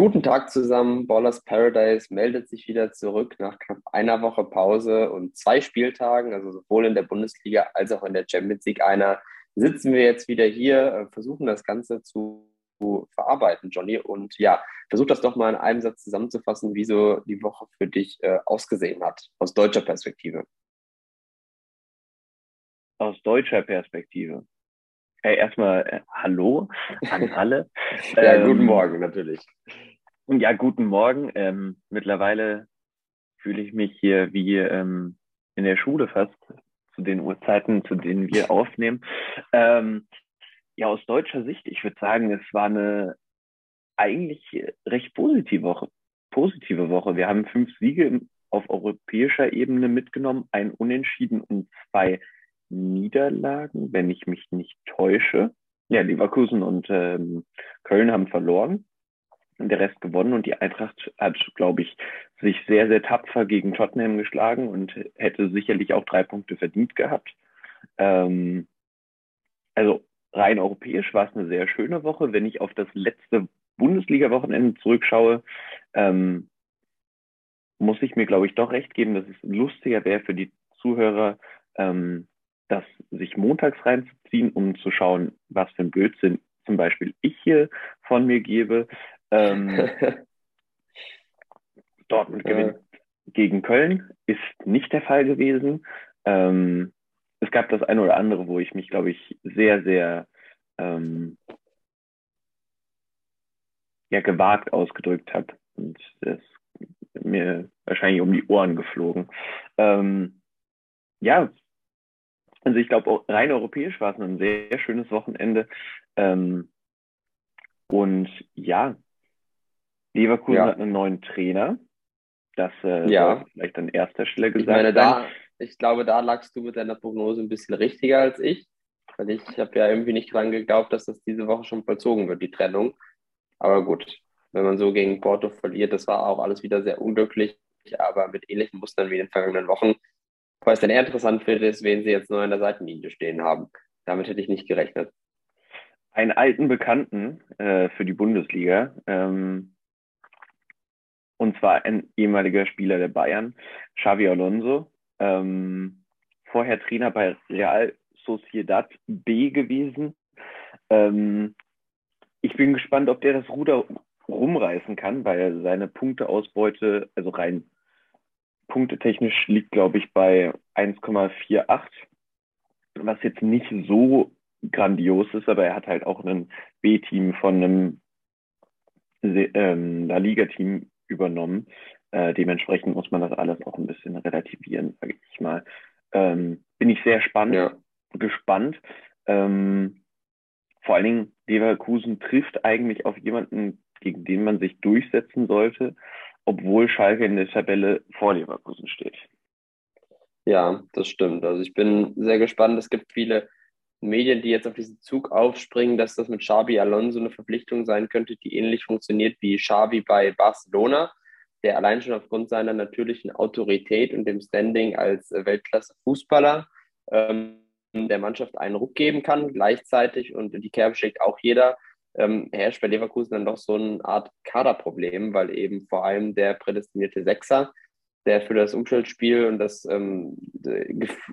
Guten Tag zusammen. Ballers Paradise meldet sich wieder zurück nach knapp einer Woche Pause und zwei Spieltagen, also sowohl in der Bundesliga als auch in der Champions League einer, sitzen wir jetzt wieder hier, äh, versuchen das Ganze zu verarbeiten, Johnny. Und ja, versuch das doch mal in einem Satz zusammenzufassen, wie so die Woche für dich äh, ausgesehen hat, aus deutscher Perspektive. Aus deutscher Perspektive. Hey, erstmal äh, Hallo an alle. ja, ähm, guten Morgen natürlich. Ja, guten Morgen. Ähm, mittlerweile fühle ich mich hier wie ähm, in der Schule fast zu den Uhrzeiten, zu denen wir aufnehmen. Ähm, ja, aus deutscher Sicht, ich würde sagen, es war eine eigentlich recht positive Woche. Positive Woche. Wir haben fünf Siege auf europäischer Ebene mitgenommen, ein Unentschieden und zwei Niederlagen, wenn ich mich nicht täusche. Ja, Leverkusen und ähm, Köln haben verloren und der Rest gewonnen und die Eintracht hat, glaube ich, sich sehr, sehr tapfer gegen Tottenham geschlagen und hätte sicherlich auch drei Punkte verdient gehabt. Ähm, also rein europäisch war es eine sehr schöne Woche. Wenn ich auf das letzte Bundesliga-Wochenende zurückschaue, ähm, muss ich mir, glaube ich, doch recht geben, dass es lustiger wäre für die Zuhörer, ähm, das sich montags reinzuziehen, um zu schauen, was für ein Blödsinn zum Beispiel ich hier von mir gebe. Ähm, Dortmund gewinnt gegen Köln, ist nicht der Fall gewesen. Ähm, es gab das eine oder andere, wo ich mich, glaube ich, sehr, sehr ähm, ja, gewagt ausgedrückt habe. Und das ist mir wahrscheinlich um die Ohren geflogen. Ähm, ja, also ich glaube, rein europäisch war es ein sehr schönes Wochenende. Ähm, und ja, Leverkusen ja. hat einen neuen Trainer. Das äh, ja. vielleicht an erster Stelle gesagt. Ich meine, da, ich glaube, da lagst du mit deiner Prognose ein bisschen richtiger als ich. Weil ich habe ja irgendwie nicht dran geglaubt, dass das diese Woche schon vollzogen wird, die Trennung. Aber gut, wenn man so gegen Porto verliert, das war auch alles wieder sehr unglücklich, aber mit ähnlichen Mustern wie in den vergangenen Wochen was dann eher interessant finde, ist, wen sie jetzt neu an der Seitenlinie stehen haben. Damit hätte ich nicht gerechnet. Einen alten Bekannten äh, für die Bundesliga. Ähm, und zwar ein ehemaliger Spieler der Bayern, Xavi Alonso. Ähm, vorher Trainer bei Real Sociedad B gewesen. Ähm, ich bin gespannt, ob der das Ruder rumreißen kann, weil seine Punkteausbeute, also rein punktetechnisch liegt, glaube ich, bei 1,48, was jetzt nicht so grandios ist, aber er hat halt auch ein B-Team von einem ähm, La Liga-Team übernommen. Äh, dementsprechend muss man das alles auch ein bisschen relativieren, sage ich mal. Ähm, bin ich sehr spannend, ja. gespannt. Ähm, vor allen Dingen, Leverkusen trifft eigentlich auf jemanden, gegen den man sich durchsetzen sollte obwohl Schalke in der Tabelle vor Leverkusen steht. Ja, das stimmt. Also ich bin sehr gespannt. Es gibt viele Medien, die jetzt auf diesen Zug aufspringen, dass das mit Xabi Alonso eine Verpflichtung sein könnte, die ähnlich funktioniert wie Xavi bei Barcelona, der allein schon aufgrund seiner natürlichen Autorität und dem Standing als Weltklasse-Fußballer ähm, der Mannschaft einen Ruck geben kann, gleichzeitig und die Kerbe schlägt auch jeder ähm, herrscht bei Leverkusen dann doch so eine Art Kaderproblem, weil eben vor allem der prädestinierte Sechser, der für das Umschaltspiel und das ähm,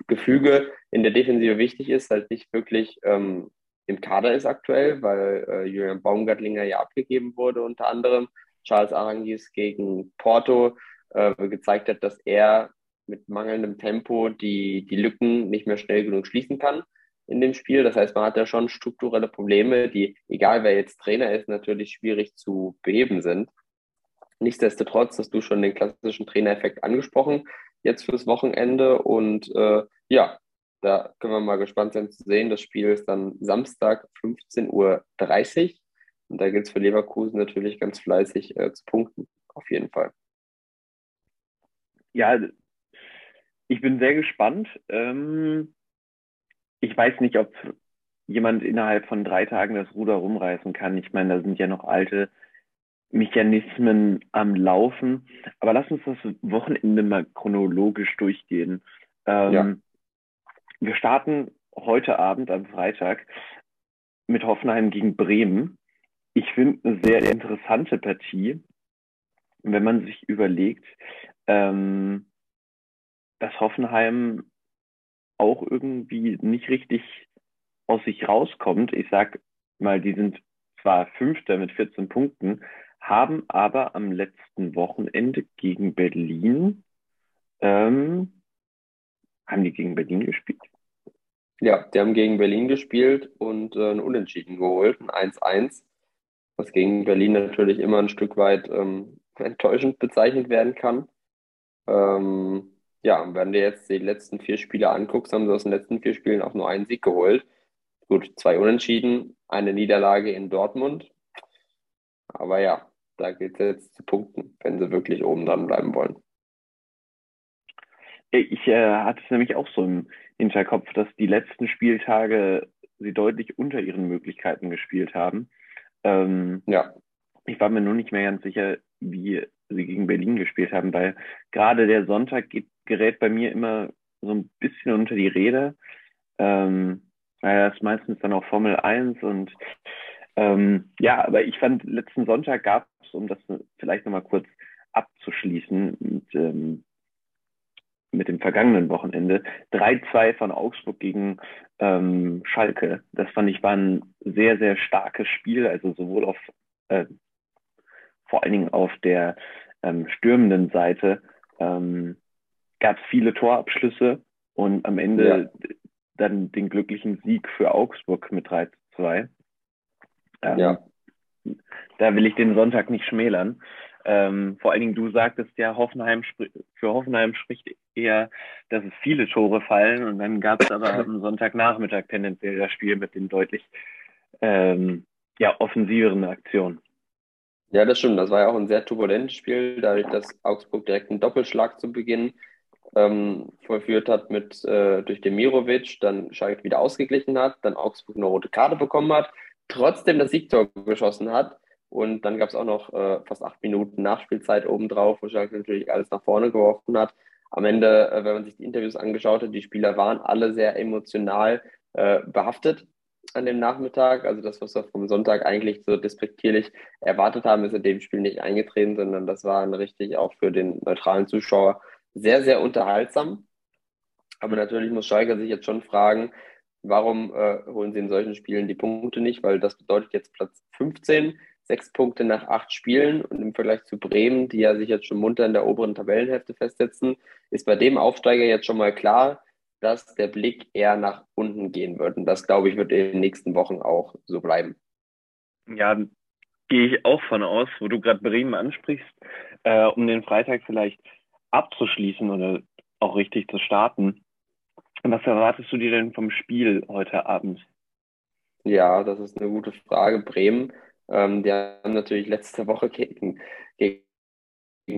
Gefüge in der Defensive wichtig ist, halt nicht wirklich ähm, im Kader ist aktuell, weil äh, Julian Baumgartlinger ja abgegeben wurde, unter anderem. Charles Arangis gegen Porto äh, gezeigt hat, dass er mit mangelndem Tempo die, die Lücken nicht mehr schnell genug schließen kann in dem Spiel. Das heißt, man hat ja schon strukturelle Probleme, die, egal wer jetzt Trainer ist, natürlich schwierig zu beheben sind. Nichtsdestotrotz hast du schon den klassischen Trainereffekt angesprochen, jetzt fürs Wochenende. Und äh, ja, da können wir mal gespannt sein zu sehen. Das Spiel ist dann Samstag 15.30 Uhr. Und da gilt es für Leverkusen natürlich ganz fleißig äh, zu punkten, auf jeden Fall. Ja, ich bin sehr gespannt. Ähm, ich weiß nicht, ob jemand innerhalb von drei Tagen das Ruder rumreißen kann. Ich meine, da sind ja noch alte Mechanismen am Laufen. Aber lass uns das Wochenende mal chronologisch durchgehen. Ähm, ja. Wir starten heute Abend am Freitag mit Hoffenheim gegen Bremen. ich finde eine sehr interessante Partie, wenn man sich überlegt, ähm, dass Hoffenheim auch irgendwie nicht richtig aus sich rauskommt. Ich sag mal, die sind zwar Fünfter mit 14 Punkten, haben aber am letzten Wochenende gegen Berlin, ähm, haben die gegen Berlin gespielt? Ja, die haben gegen Berlin gespielt und äh, ein Unentschieden geholt, ein 1-1, was gegen Berlin natürlich immer ein Stück weit ähm, enttäuschend bezeichnet werden kann. Ähm, ja, und wenn du jetzt die letzten vier Spiele anguckst, haben sie aus den letzten vier Spielen auch nur einen Sieg geholt. Gut, zwei Unentschieden, eine Niederlage in Dortmund. Aber ja, da geht es jetzt zu punkten, wenn sie wirklich oben dran bleiben wollen. Ich äh, hatte es nämlich auch so im Hinterkopf, dass die letzten Spieltage sie deutlich unter ihren Möglichkeiten gespielt haben. Ähm, ja. Ich war mir nur nicht mehr ganz sicher, wie sie gegen Berlin gespielt haben, weil gerade der Sonntag geht, gerät bei mir immer so ein bisschen unter die Rede. Ähm, weil das meistens dann auch Formel 1 und ähm, ja, aber ich fand, letzten Sonntag gab es, um das vielleicht nochmal kurz abzuschließen, mit, ähm, mit dem vergangenen Wochenende, 3-2 von Augsburg gegen ähm, Schalke. Das fand ich war ein sehr, sehr starkes Spiel, also sowohl auf, äh, vor allen Dingen auf der ähm, stürmenden Seite ähm, gab es viele Torabschlüsse und am Ende ja dann den glücklichen Sieg für Augsburg mit 3 zu 2. Ähm, ja. Da will ich den Sonntag nicht schmälern. Ähm, vor allen Dingen, du sagtest ja, Hoffenheim für Hoffenheim spricht eher, dass es viele Tore fallen und dann gab es aber am Sonntagnachmittag tendenziell das Spiel mit den deutlich ähm, ja, offensiveren Aktionen. Ja, das stimmt. Das war ja auch ein sehr turbulentes Spiel, dadurch, dass Augsburg direkt einen Doppelschlag zu Beginn ähm, vollführt hat mit äh, durch Demirovic, dann Schalke wieder ausgeglichen hat, dann Augsburg eine rote Karte bekommen hat, trotzdem das Siegtor geschossen hat. Und dann gab es auch noch äh, fast acht Minuten Nachspielzeit obendrauf, wo Schalke natürlich alles nach vorne geworfen hat. Am Ende, äh, wenn man sich die Interviews angeschaut hat, die Spieler waren alle sehr emotional äh, behaftet an dem Nachmittag. Also das, was wir vom Sonntag eigentlich so despektierlich erwartet haben, ist in dem Spiel nicht eingetreten, sondern das war ein richtig auch für den neutralen Zuschauer sehr, sehr unterhaltsam. Aber natürlich muss Schalke sich jetzt schon fragen, warum äh, holen sie in solchen Spielen die Punkte nicht? Weil das bedeutet jetzt Platz 15, sechs Punkte nach acht Spielen. Und im Vergleich zu Bremen, die ja sich jetzt schon munter in der oberen Tabellenhälfte festsetzen, ist bei dem Aufsteiger jetzt schon mal klar, dass der Blick eher nach unten gehen wird. Und das, glaube ich, wird in den nächsten Wochen auch so bleiben. Ja, gehe ich auch von aus, wo du gerade Bremen ansprichst, äh, um den Freitag vielleicht abzuschließen oder auch richtig zu starten. Was erwartest du dir denn vom Spiel heute Abend? Ja, das ist eine gute Frage. Bremen, ähm, die haben natürlich letzte Woche gegen, gegen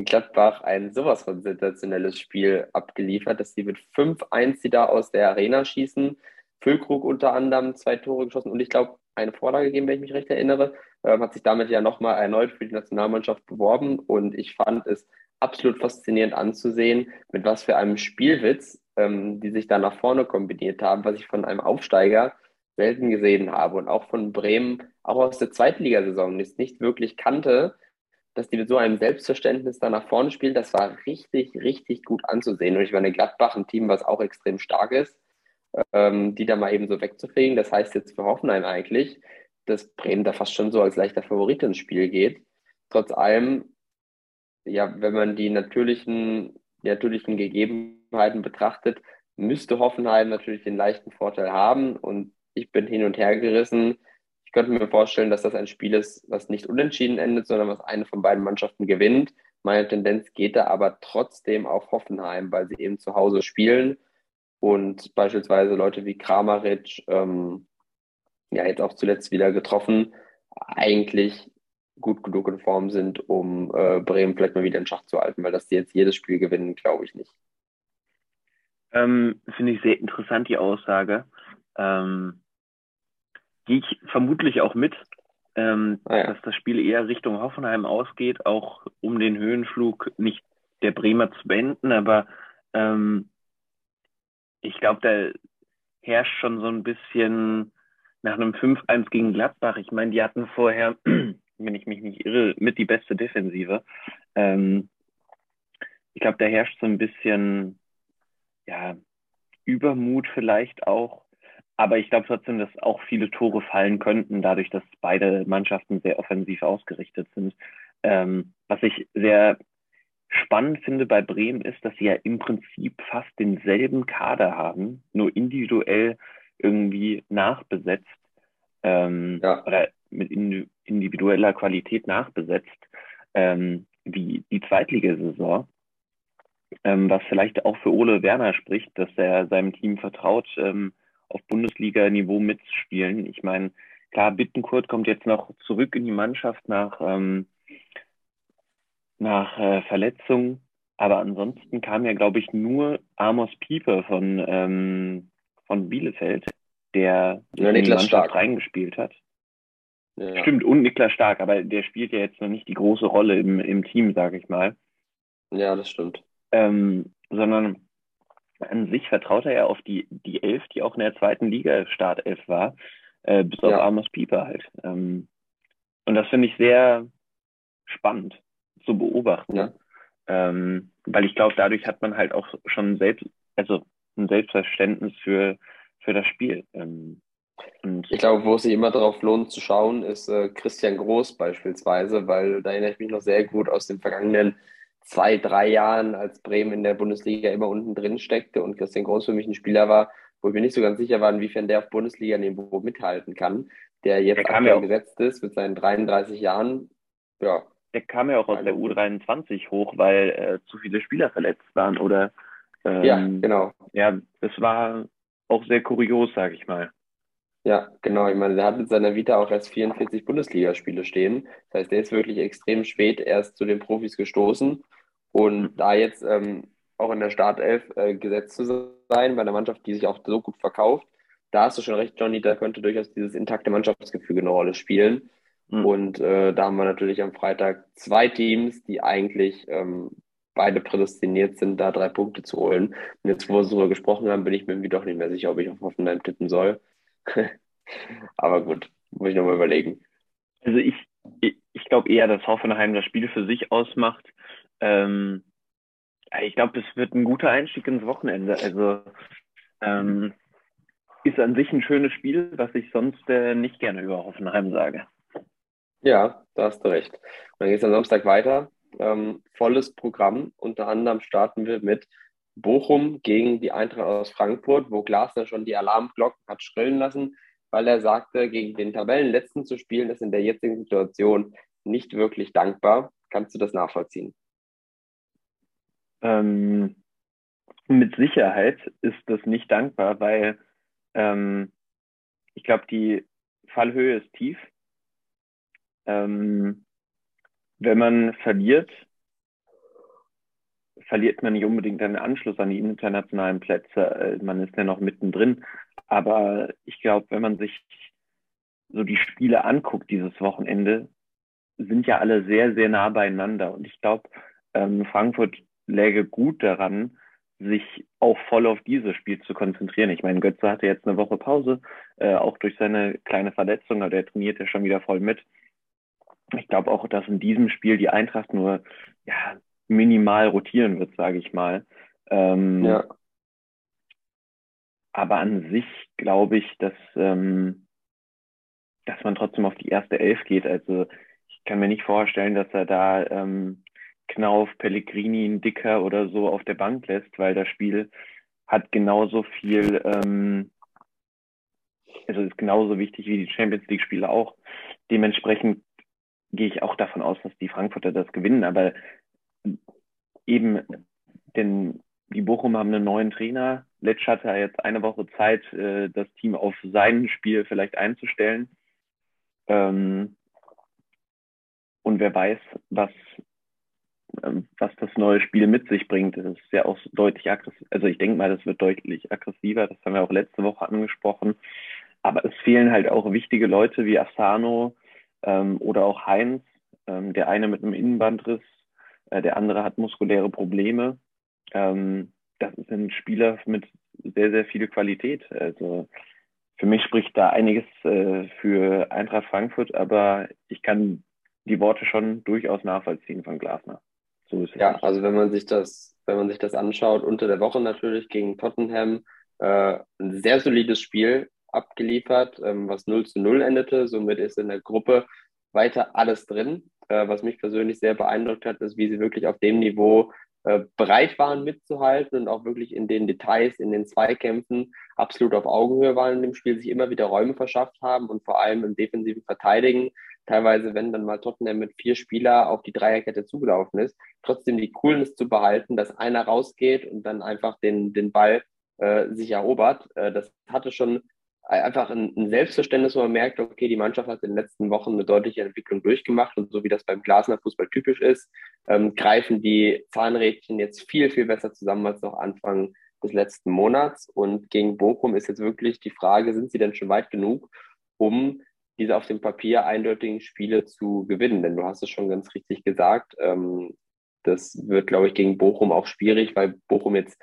Gladbach ein sowas von sensationelles Spiel abgeliefert, dass sie mit 5-1 die da aus der Arena schießen. Füllkrug unter anderem zwei Tore geschossen und ich glaube eine Vorlage gegeben, wenn ich mich recht erinnere, ähm, hat sich damit ja nochmal erneut für die Nationalmannschaft beworben und ich fand es absolut faszinierend anzusehen, mit was für einem Spielwitz ähm, die sich da nach vorne kombiniert haben, was ich von einem Aufsteiger selten gesehen habe und auch von Bremen, auch aus der Zweitligasaison, die es nicht wirklich kannte, dass die mit so einem Selbstverständnis da nach vorne spielen, das war richtig, richtig gut anzusehen. Und ich meine, Gladbach, ein Team, was auch extrem stark ist, ähm, die da mal eben so wegzufegen. Das heißt jetzt für Hoffenheim eigentlich, dass Bremen da fast schon so als leichter Favorit ins Spiel geht. Trotz allem ja, wenn man die natürlichen, die natürlichen Gegebenheiten betrachtet, müsste Hoffenheim natürlich den leichten Vorteil haben. Und ich bin hin und her gerissen. Ich könnte mir vorstellen, dass das ein Spiel ist, was nicht unentschieden endet, sondern was eine von beiden Mannschaften gewinnt. Meine Tendenz geht da aber trotzdem auf Hoffenheim, weil sie eben zu Hause spielen und beispielsweise Leute wie Kramaric, ähm, ja, jetzt auch zuletzt wieder getroffen, eigentlich gut genug in Form sind, um äh, Bremen vielleicht mal wieder in Schach zu halten, weil dass die jetzt jedes Spiel gewinnen, glaube ich nicht. Ähm, Finde ich sehr interessant, die Aussage. Ähm, Gehe ich vermutlich auch mit, ähm, ah, ja. dass das Spiel eher Richtung Hoffenheim ausgeht, auch um den Höhenflug nicht der Bremer zu beenden, aber ähm, ich glaube, da herrscht schon so ein bisschen nach einem 5-1 gegen Gladbach, ich meine, die hatten vorher, wenn ich mich nicht irre, mit die beste Defensive. Ähm, ich glaube, da herrscht so ein bisschen, ja, Übermut vielleicht auch. Aber ich glaube trotzdem, dass auch viele Tore fallen könnten, dadurch, dass beide Mannschaften sehr offensiv ausgerichtet sind. Ähm, was ich sehr spannend finde bei Bremen ist, dass sie ja im Prinzip fast denselben Kader haben, nur individuell irgendwie nachbesetzt ähm, ja. oder mit individueller Qualität nachbesetzt, ähm, wie die Zweitligasaison. Ähm, was vielleicht auch für Ole Werner spricht, dass er seinem Team vertraut, ähm, auf Bundesliga-Niveau mitzuspielen. Ich meine, klar, Bittenkurt kommt jetzt noch zurück in die Mannschaft nach, ähm, nach äh, Verletzung, aber ansonsten kam ja, glaube ich, nur Amos Pieper von, ähm, von Bielefeld, der ja, in die Mannschaft Stark. reingespielt hat. Ja. Stimmt, und Niklas Stark, aber der spielt ja jetzt noch nicht die große Rolle im, im Team, sage ich mal. Ja, das stimmt. Ähm, sondern an sich vertraut er ja auf die, die Elf, die auch in der zweiten Liga Startelf war, äh, bis auf ja. Amos Pieper halt. Ähm, und das finde ich sehr spannend zu beobachten. Ja. Ähm, weil ich glaube, dadurch hat man halt auch schon selbst, also ein Selbstverständnis für, für das Spiel. Ähm, und ich glaube, wo es sich immer darauf lohnt zu schauen, ist äh, Christian Groß beispielsweise, weil da erinnere ich mich noch sehr gut aus den vergangenen zwei, drei Jahren, als Bremen in der Bundesliga immer unten drin steckte und Christian Groß für mich ein Spieler war, wo ich mir nicht so ganz sicher war, inwiefern der auf Bundesliga-Niveau mithalten kann, der jetzt der ja gesetzt ist mit seinen 33 Jahren. Ja. Der kam ja auch aus der U23 hoch, weil äh, zu viele Spieler verletzt waren oder ähm, ja, genau. Ja, das war auch sehr kurios, sage ich mal. Ja, genau. Ich meine, der hat mit seiner Vita auch erst 44 Bundesligaspiele stehen. Das heißt, der ist wirklich extrem spät erst zu den Profis gestoßen. Und da jetzt ähm, auch in der Startelf äh, gesetzt zu sein, bei einer Mannschaft, die sich auch so gut verkauft, da hast du schon recht, Johnny, da könnte durchaus dieses intakte Mannschaftsgefüge eine Rolle spielen. Mhm. Und äh, da haben wir natürlich am Freitag zwei Teams, die eigentlich ähm, beide prädestiniert sind, da drei Punkte zu holen. Und jetzt, wo wir darüber gesprochen haben, bin ich mir irgendwie doch nicht mehr sicher, ob ich auf Hoffenheim tippen soll. Aber gut, muss ich nochmal überlegen. Also ich, ich, ich glaube eher, dass Hoffenheim das Spiel für sich ausmacht. Ähm, ich glaube, es wird ein guter Einstieg ins Wochenende. Also ähm, ist an sich ein schönes Spiel, was ich sonst äh, nicht gerne über Hoffenheim sage. Ja, da hast du recht. Dann geht es am Samstag weiter. Ähm, volles Programm. Unter anderem starten wir mit Bochum gegen die Eintracht aus Frankfurt, wo Glasner schon die Alarmglocken hat schrillen lassen, weil er sagte, gegen den Tabellenletzten zu spielen, ist in der jetzigen Situation nicht wirklich dankbar. Kannst du das nachvollziehen? Ähm, mit Sicherheit ist das nicht dankbar, weil ähm, ich glaube, die Fallhöhe ist tief. Ähm, wenn man verliert, verliert man nicht unbedingt einen Anschluss an die internationalen Plätze. Äh, man ist ja noch mittendrin. Aber ich glaube, wenn man sich so die Spiele anguckt dieses Wochenende, sind ja alle sehr, sehr nah beieinander. Und ich glaube, ähm, Frankfurt läge gut daran, sich auch voll auf dieses Spiel zu konzentrieren. Ich meine, Götze hatte jetzt eine Woche Pause, äh, auch durch seine kleine Verletzung, aber der trainiert ja schon wieder voll mit. Ich glaube auch, dass in diesem Spiel die Eintracht nur ja, minimal rotieren wird, sage ich mal. Ähm, ja. Aber an sich glaube ich, dass, ähm, dass man trotzdem auf die erste Elf geht. Also ich kann mir nicht vorstellen, dass er da ähm, Knauf, Pellegrini, Dicker oder so auf der Bank lässt, weil das Spiel hat genauso viel, ähm, also ist genauso wichtig wie die Champions League-Spiele auch. Dementsprechend gehe ich auch davon aus, dass die Frankfurter das gewinnen. Aber eben, denn die Bochum haben einen neuen Trainer. Letsch hatte jetzt eine Woche Zeit, äh, das Team auf sein Spiel vielleicht einzustellen. Ähm, und wer weiß, was, ähm, was das neue Spiel mit sich bringt. Das ist ja auch deutlich aggressiv. Also ich denke mal, das wird deutlich aggressiver. Das haben wir auch letzte Woche angesprochen. Aber es fehlen halt auch wichtige Leute wie Asano ähm, oder auch Heinz. Der eine mit einem Innenbandriss, äh, der andere hat muskuläre Probleme. Ähm, das sind Spieler mit sehr, sehr viel Qualität. Also für mich spricht da einiges äh, für Eintracht Frankfurt, aber ich kann die Worte schon durchaus nachvollziehen von Glasner. So ist es ja, nicht. also wenn man sich das, wenn man sich das anschaut, unter der Woche natürlich gegen Tottenham äh, ein sehr solides Spiel abgeliefert, ähm, was 0 zu 0 endete. Somit ist in der Gruppe weiter alles drin. Äh, was mich persönlich sehr beeindruckt hat, ist, wie sie wirklich auf dem Niveau äh, bereit waren mitzuhalten und auch wirklich in den Details, in den Zweikämpfen absolut auf Augenhöhe waren in dem Spiel, sich immer wieder Räume verschafft haben und vor allem im defensiven Verteidigen, teilweise wenn dann mal Tottenham mit vier Spieler auf die Dreierkette zugelaufen ist, trotzdem die Coolness zu behalten, dass einer rausgeht und dann einfach den, den Ball äh, sich erobert. Äh, das hatte schon einfach ein, Selbstverständnis, wo man merkt, okay, die Mannschaft hat in den letzten Wochen eine deutliche Entwicklung durchgemacht und so wie das beim Glasner Fußball typisch ist, ähm, greifen die Zahnrädchen jetzt viel, viel besser zusammen als noch Anfang des letzten Monats. Und gegen Bochum ist jetzt wirklich die Frage, sind sie denn schon weit genug, um diese auf dem Papier eindeutigen Spiele zu gewinnen? Denn du hast es schon ganz richtig gesagt, ähm, das wird, glaube ich, gegen Bochum auch schwierig, weil Bochum jetzt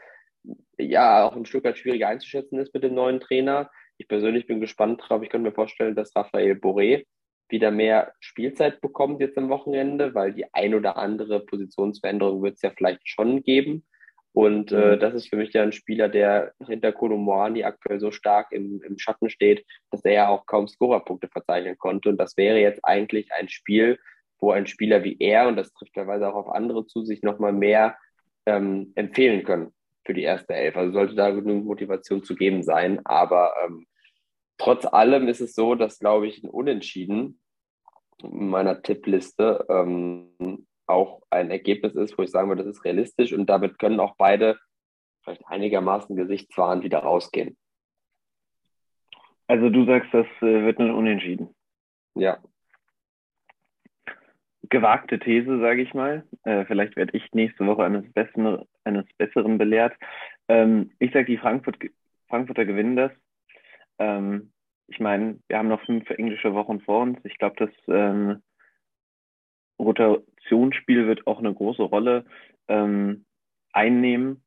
ja auch ein Stück weit schwieriger einzuschätzen ist mit dem neuen Trainer. Ich persönlich bin gespannt drauf. Ich könnte mir vorstellen, dass Raphael Boré wieder mehr Spielzeit bekommt jetzt am Wochenende, weil die ein oder andere Positionsveränderung wird es ja vielleicht schon geben. Und äh, mhm. das ist für mich ja ein Spieler, der hinter Kolomoani aktuell so stark im, im Schatten steht, dass er ja auch kaum Scorerpunkte verzeichnen konnte. Und das wäre jetzt eigentlich ein Spiel, wo ein Spieler wie er, und das trifft teilweise auch auf andere zu, sich nochmal mehr ähm, empfehlen können für die erste Elf. Also sollte da genügend Motivation zu geben sein. Aber ähm, trotz allem ist es so, dass, glaube ich, ein Unentschieden in meiner Tippliste ähm, auch ein Ergebnis ist, wo ich sagen würde, das ist realistisch und damit können auch beide vielleicht einigermaßen gesichtswahrend wieder rausgehen. Also du sagst, das äh, wird ein Unentschieden. Ja, gewagte These, sage ich mal. Äh, vielleicht werde ich nächste Woche eines, Besten, eines Besseren belehrt. Ähm, ich sage, die Frankfurt, Frankfurter gewinnen das. Ähm, ich meine, wir haben noch fünf englische Wochen vor uns. Ich glaube, das ähm, Rotationsspiel wird auch eine große Rolle ähm, einnehmen.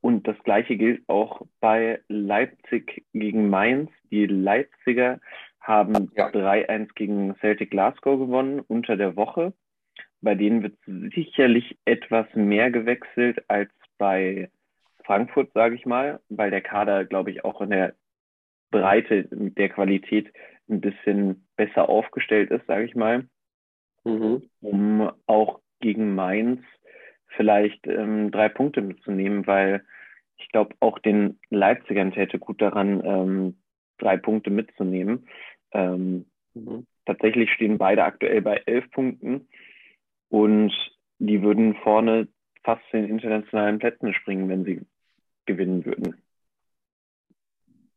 Und das Gleiche gilt auch bei Leipzig gegen Mainz. Die Leipziger haben ja. 3-1 gegen Celtic Glasgow gewonnen unter der Woche. Bei denen wird sicherlich etwas mehr gewechselt als bei Frankfurt, sage ich mal, weil der Kader, glaube ich, auch in der Breite mit der Qualität ein bisschen besser aufgestellt ist, sage ich mal, mhm. um auch gegen Mainz vielleicht ähm, drei Punkte mitzunehmen, weil ich glaube, auch den Leipzigern täte gut daran, ähm, drei Punkte mitzunehmen. Ähm, mhm. Tatsächlich stehen beide aktuell bei elf Punkten und die würden vorne fast zu den internationalen Plätzen springen, wenn sie gewinnen würden.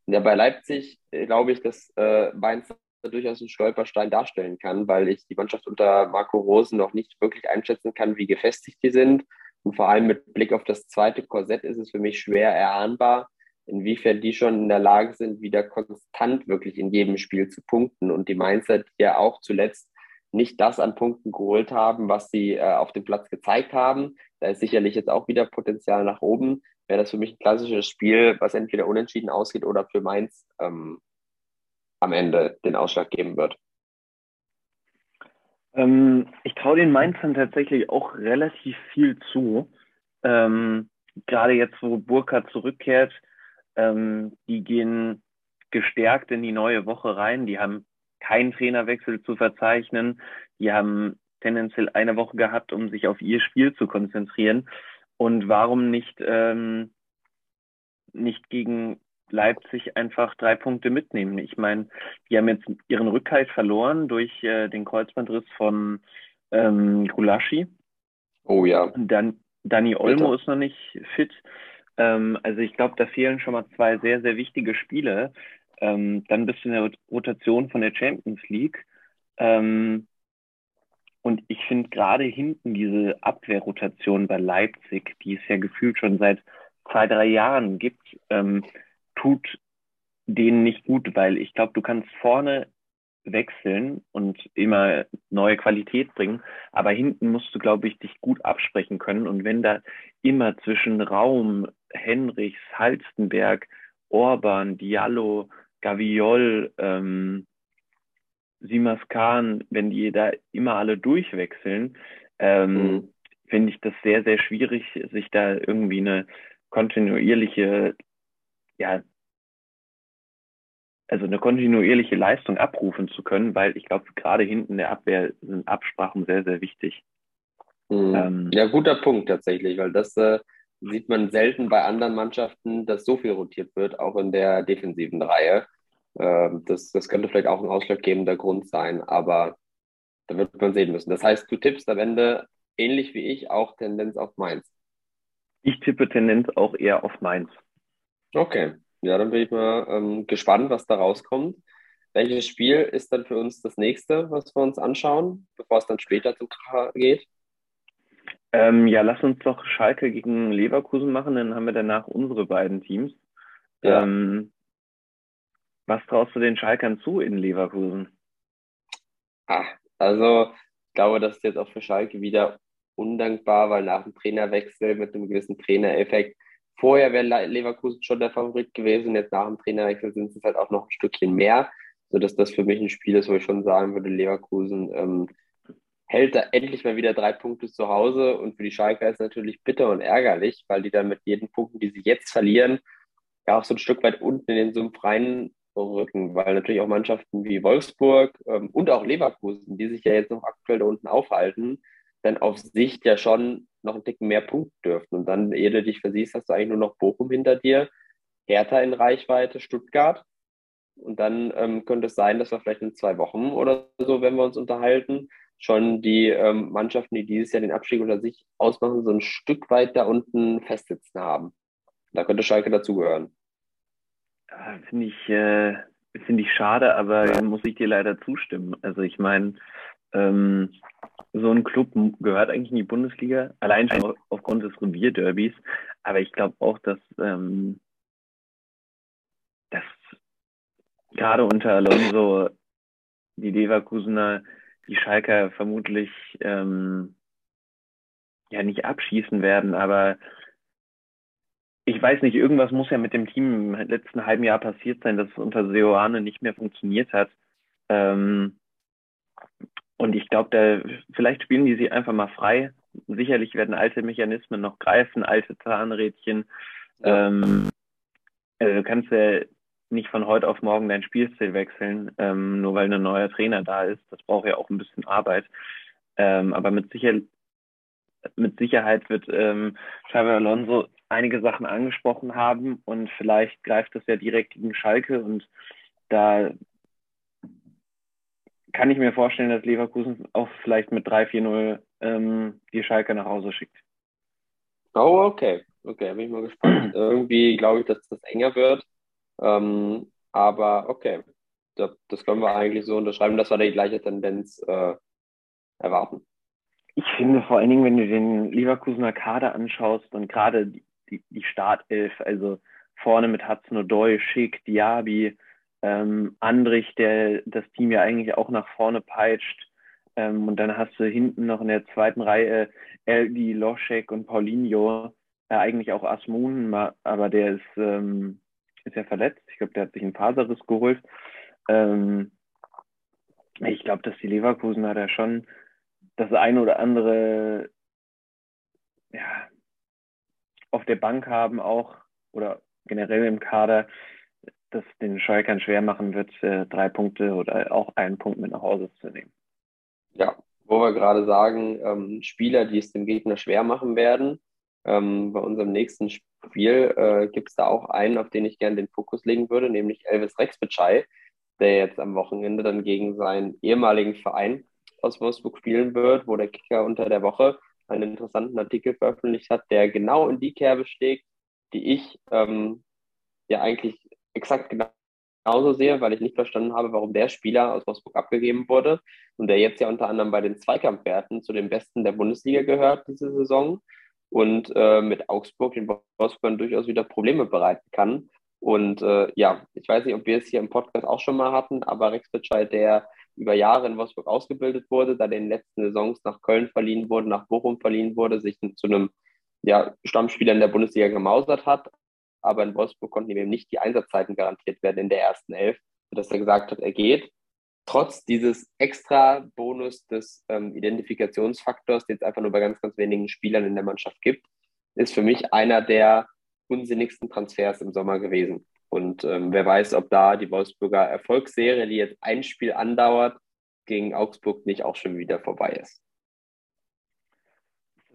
Ja, bei Leipzig äh, glaube ich, dass äh, Mainz durchaus einen Stolperstein darstellen kann, weil ich die Mannschaft unter Marco Rosen noch nicht wirklich einschätzen kann, wie gefestigt die sind. Und vor allem mit Blick auf das zweite Korsett ist es für mich schwer erahnbar, inwiefern die schon in der Lage sind, wieder konstant wirklich in jedem Spiel zu punkten. Und die Mainzer, die ja auch zuletzt nicht das an Punkten geholt haben, was sie äh, auf dem Platz gezeigt haben. Da ist sicherlich jetzt auch wieder Potenzial nach oben. Wäre das für mich ein klassisches Spiel, was entweder unentschieden ausgeht oder für Mainz ähm, am Ende den Ausschlag geben wird. Ähm, ich traue den Mainzern tatsächlich auch relativ viel zu. Ähm, gerade jetzt, wo Burkhardt zurückkehrt, ähm, die gehen gestärkt in die neue Woche rein. Die haben keinen Trainerwechsel zu verzeichnen. Die haben tendenziell eine Woche gehabt, um sich auf ihr Spiel zu konzentrieren. Und warum nicht, ähm, nicht gegen Leipzig einfach drei Punkte mitnehmen? Ich meine, die haben jetzt ihren Rückhalt verloren durch äh, den Kreuzbandriss von ähm, Gulaschi. Oh ja. Dann Dani Olmo Bitte. ist noch nicht fit. Ähm, also ich glaube, da fehlen schon mal zwei sehr, sehr wichtige Spiele. Ähm, dann bist du in der Rotation von der Champions League. Ähm, und ich finde gerade hinten diese Abwehrrotation bei Leipzig, die es ja gefühlt schon seit zwei, drei Jahren gibt, ähm, tut denen nicht gut, weil ich glaube, du kannst vorne wechseln und immer neue Qualität bringen. Aber hinten musst du, glaube ich, dich gut absprechen können. Und wenn da immer zwischen Raum, Henrichs, Halstenberg, Orban, Diallo, Gaviol, ähm, Simas Khan, wenn die da immer alle durchwechseln, ähm, mhm. finde ich das sehr, sehr schwierig, sich da irgendwie eine kontinuierliche, ja, also eine kontinuierliche Leistung abrufen zu können, weil ich glaube, gerade hinten in der Abwehr sind Absprachen sehr, sehr wichtig. Mhm. Ähm, ja, guter Punkt tatsächlich, weil das äh, sieht man selten bei anderen Mannschaften, dass so viel rotiert wird, auch in der defensiven Reihe. Ähm, das, das könnte vielleicht auch ein ausschlaggebender Grund sein, aber da wird man sehen müssen. Das heißt, du tippst am Ende ähnlich wie ich auch Tendenz auf Mainz. Ich tippe Tendenz auch eher auf Mainz. Okay, ja, dann bin ich mal ähm, gespannt, was da rauskommt. Welches Spiel ist dann für uns das nächste, was wir uns anschauen, bevor es dann später zum Kracher geht? Ähm, ja, lass uns doch Schalke gegen Leverkusen machen, dann haben wir danach unsere beiden Teams. Ja. Ähm, was traust du den Schalkern zu in Leverkusen? Ah, also ich glaube, das ist jetzt auch für Schalke wieder undankbar, weil nach dem Trainerwechsel mit einem gewissen Trainereffekt Vorher wäre Leverkusen schon der Favorit gewesen, jetzt nach dem Trainerwechsel sind es halt auch noch ein Stückchen mehr, sodass das für mich ein Spiel ist, wo ich schon sagen würde, Leverkusen ähm, hält da endlich mal wieder drei Punkte zu Hause und für die Schalker ist es natürlich bitter und ärgerlich, weil die dann mit jeden Punkten, die sie jetzt verlieren, ja auch so ein Stück weit unten in den Sumpf reinrücken, weil natürlich auch Mannschaften wie Wolfsburg ähm, und auch Leverkusen, die sich ja jetzt noch aktuell da unten aufhalten, dann auf Sicht ja schon noch einen Ticken mehr punkten dürften. Und dann, ehe du dich versiehst, hast du eigentlich nur noch Bochum hinter dir, Hertha in Reichweite, Stuttgart. Und dann ähm, könnte es sein, dass wir vielleicht in zwei Wochen oder so, wenn wir uns unterhalten, schon die ähm, Mannschaften, die dieses Jahr den Abstieg unter sich ausmachen, so ein Stück weit da unten festsitzen haben. Da könnte Schalke dazugehören. Finde ich, äh, find ich schade, aber ja. muss ich dir leider zustimmen. Also ich meine, ähm, so ein Club gehört eigentlich in die Bundesliga, allein schon aufgrund des Revierderbys. Aber ich glaube auch, dass, ähm, dass gerade unter Alonso die Leverkusener die Schalker vermutlich ähm, ja nicht abschießen werden, aber ich weiß nicht, irgendwas muss ja mit dem Team im letzten halben Jahr passiert sein, dass es unter Seoane nicht mehr funktioniert hat. Ähm, und ich glaube, da vielleicht spielen die sie einfach mal frei. Sicherlich werden alte Mechanismen noch greifen, alte Zahnrädchen. Ja. Ähm, also du kannst ja nicht von heute auf morgen dein Spielstil wechseln, ähm, nur weil ein neuer Trainer da ist. Das braucht ja auch ein bisschen Arbeit. Ähm, aber mit, sicher, mit Sicherheit wird ähm, Xavi Alonso einige Sachen angesprochen haben und vielleicht greift das ja direkt gegen Schalke und da kann ich mir vorstellen, dass Leverkusen auch vielleicht mit 3-4-0 ähm, die Schalke nach Hause schickt. Oh, okay. Okay, bin ich mal gespannt. Irgendwie glaube ich, dass das enger wird. Ähm, aber okay, das, das, können wir eigentlich so unterschreiben, dass wir die gleiche Tendenz äh, erwarten. Ich finde vor allen Dingen, wenn du den Leverkusener Kader anschaust und gerade die, die, die Startelf, also vorne mit Hudson O'Doy, Schick, Diaby, ähm, Andrich, der das Team ja eigentlich auch nach vorne peitscht. Ähm, und dann hast du hinten noch in der zweiten Reihe Eldi, Loschek und Paulinho, äh, eigentlich auch Asmun, aber der ist, ähm, ist ja verletzt. Ich glaube, der hat sich einen Faserriss geholt. Ähm, ich glaube, dass die Leverkusener da schon das eine oder andere ja, auf der Bank haben auch oder generell im Kader, das den Schalkern schwer machen wird, äh, drei Punkte oder auch einen Punkt mit nach Hause zu nehmen. Ja, wo wir gerade sagen, ähm, Spieler, die es dem Gegner schwer machen werden. Ähm, bei unserem nächsten Spiel äh, gibt es da auch einen, auf den ich gerne den Fokus legen würde, nämlich Elvis Rexbitschei, der jetzt am Wochenende dann gegen seinen ehemaligen Verein aus Wolfsburg spielen wird, wo der Kicker unter der Woche einen interessanten Artikel veröffentlicht hat, der genau in die Kerbe schlägt, die ich ähm, ja eigentlich exakt genauso sehe, weil ich nicht verstanden habe, warum der Spieler aus Wolfsburg abgegeben wurde und der jetzt ja unter anderem bei den Zweikampfwerten zu den Besten der Bundesliga gehört diese Saison und äh, mit Augsburg den Wolfsburg durchaus wieder Probleme bereiten kann. Und äh, ja, ich weiß nicht, ob wir es hier im Podcast auch schon mal hatten, aber Rex Bitscheid, der über Jahre in Wolfsburg ausgebildet wurde, da den letzten Saisons nach Köln verliehen wurde, nach Bochum verliehen wurde, sich zu einem ja, Stammspieler in der Bundesliga gemausert hat, aber in Wolfsburg konnten ihm eben nicht die Einsatzzeiten garantiert werden in der ersten Elf, sodass er gesagt hat, er geht. Trotz dieses extra Bonus des ähm, Identifikationsfaktors, den es einfach nur bei ganz, ganz wenigen Spielern in der Mannschaft gibt, ist für mich einer der unsinnigsten Transfers im Sommer gewesen. Und ähm, wer weiß, ob da die Wolfsburger Erfolgsserie, die jetzt ein Spiel andauert, gegen Augsburg nicht auch schon wieder vorbei ist.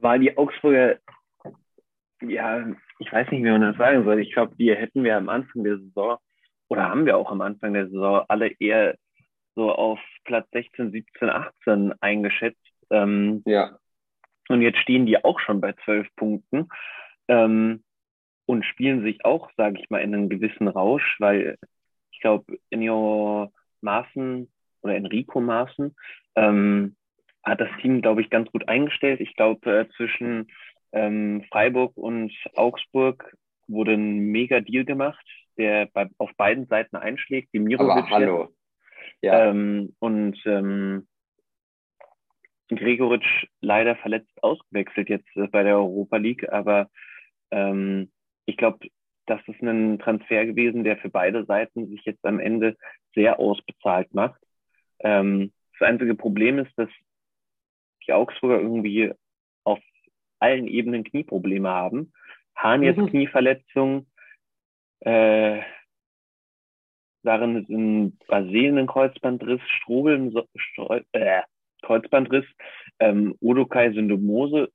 War die Augsburger, ja, ich weiß nicht, wie man das sagen soll. Ich glaube, die hätten wir am Anfang der Saison oder haben wir auch am Anfang der Saison alle eher so auf Platz 16, 17, 18 eingeschätzt. Ähm, ja. Und jetzt stehen die auch schon bei zwölf Punkten. Ähm, und spielen sich auch, sage ich mal, in einen gewissen Rausch, weil ich glaube, Enio Maaßen oder Enrico Maaßen ähm, hat das Team, glaube ich, ganz gut eingestellt. Ich glaube, äh, zwischen ähm, Freiburg und Augsburg wurde ein mega Deal gemacht, der bei, auf beiden Seiten einschlägt. Die Mirovic Aber hallo. Ja. Ähm, und ähm, Gregoritsch leider verletzt ausgewechselt jetzt äh, bei der Europa League, aber ähm, ich glaube, das ist ein Transfer gewesen, der für beide Seiten sich jetzt am Ende sehr ausbezahlt macht. Ähm, das einzige Problem ist, dass die Augsburger irgendwie auf allen Ebenen Knieprobleme haben. Hahn jetzt mhm. Knieverletzung, äh, darin ist ein Brasilien Kreuzbandriss, Strobel äh, Kreuzbandriss, ähm, Odokai Syndromose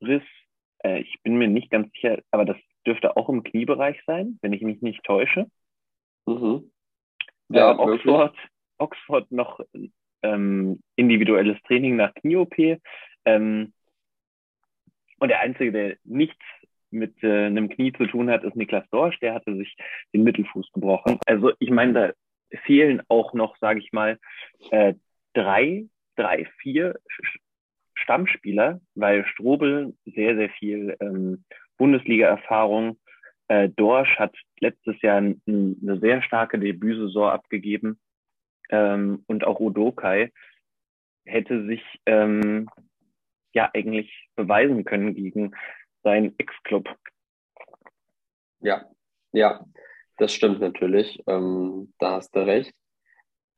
Riss, äh, ich bin mir nicht ganz sicher, aber das dürfte auch im Kniebereich sein, wenn ich mich nicht täusche. Mhm. Ja, äh, Oxford, Oxford noch ähm, individuelles Training nach Knie-OP. Ähm, und der Einzige, der nichts mit äh, einem Knie zu tun hat, ist Niklas Dorsch. Der hatte sich den Mittelfuß gebrochen. Also ich meine, da fehlen auch noch, sage ich mal, äh, drei, drei, vier Stammspieler, weil Strobel sehr, sehr viel ähm, Bundesliga-Erfahrung. Äh, Dorsch hat letztes Jahr ein, eine sehr starke Debütsaison abgegeben. Ähm, und auch Udokai hätte sich ähm, ja eigentlich beweisen können gegen seinen Ex-Club. Ja, ja, das stimmt natürlich. Ähm, da hast du recht.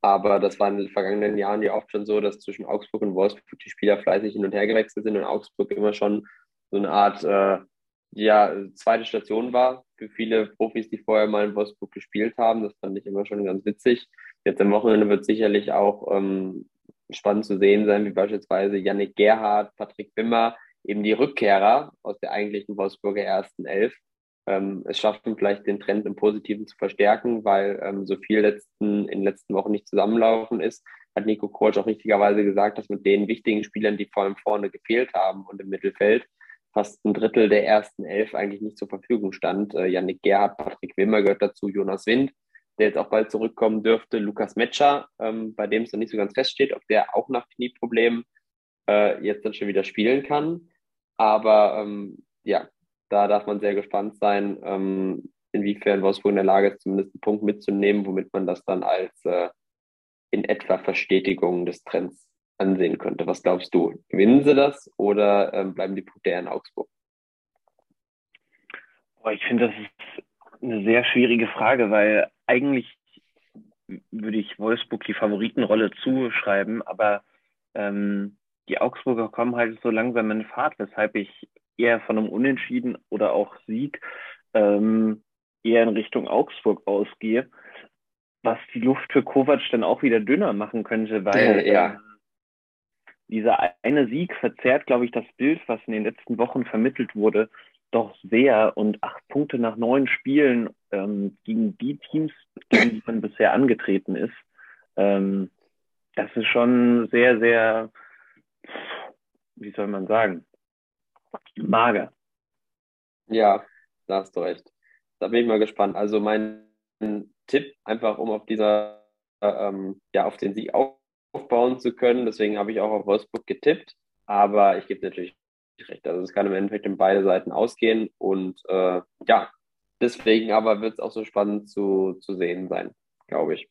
Aber das war in den vergangenen Jahren ja oft schon so, dass zwischen Augsburg und Wolfsburg die Spieler fleißig hin und her gewechselt sind und Augsburg immer schon so eine Art äh, ja, zweite Station war für viele Profis, die vorher mal in Wolfsburg gespielt haben. Das fand ich immer schon ganz witzig. Jetzt am Wochenende wird sicherlich auch ähm, spannend zu sehen sein, wie beispielsweise Yannick Gerhardt, Patrick Wimmer, eben die Rückkehrer aus der eigentlichen Wolfsburger ersten Elf, ähm, es schaffen, vielleicht den Trend im Positiven zu verstärken, weil ähm, so viel letzten, in den letzten Wochen nicht zusammenlaufen ist, hat Nico Kovac auch richtigerweise gesagt, dass mit den wichtigen Spielern, die vor allem vorne gefehlt haben und im Mittelfeld, fast ein Drittel der ersten elf eigentlich nicht zur Verfügung stand. Äh, Yannick Gerhardt, Patrick Wimmer gehört dazu, Jonas Wind, der jetzt auch bald zurückkommen dürfte, Lukas Metscher, ähm, bei dem es noch nicht so ganz feststeht, ob der auch nach Knieproblemen äh, jetzt dann schon wieder spielen kann. Aber ähm, ja, da darf man sehr gespannt sein, ähm, inwiefern Wolfsburg in der Lage ist, zumindest einen Punkt mitzunehmen, womit man das dann als äh, in etwa Verstetigung des Trends ansehen könnte. Was glaubst du? Gewinnen sie das oder ähm, bleiben die Punkte eher in Augsburg? Oh, ich finde, das ist eine sehr schwierige Frage, weil eigentlich würde ich Wolfsburg die Favoritenrolle zuschreiben, aber ähm, die Augsburger kommen halt so langsam in Fahrt, weshalb ich eher von einem Unentschieden oder auch Sieg ähm, eher in Richtung Augsburg ausgehe, was die Luft für Kovac dann auch wieder dünner machen könnte, weil äh, ja. ähm, dieser eine Sieg verzerrt, glaube ich, das Bild, was in den letzten Wochen vermittelt wurde, doch sehr. Und acht Punkte nach neun Spielen ähm, gegen die Teams, gegen die man bisher angetreten ist, ähm, das ist schon sehr, sehr, wie soll man sagen, mager. Ja, da hast du recht. Da bin ich mal gespannt. Also mein Tipp, einfach um auf dieser, ähm, ja, auf den Sieg aufbauen zu können. Deswegen habe ich auch auf Wolfsburg getippt. Aber ich gebe natürlich recht. Also es kann im Endeffekt in beide Seiten ausgehen. Und äh, ja, deswegen aber wird es auch so spannend zu, zu sehen sein, glaube ich.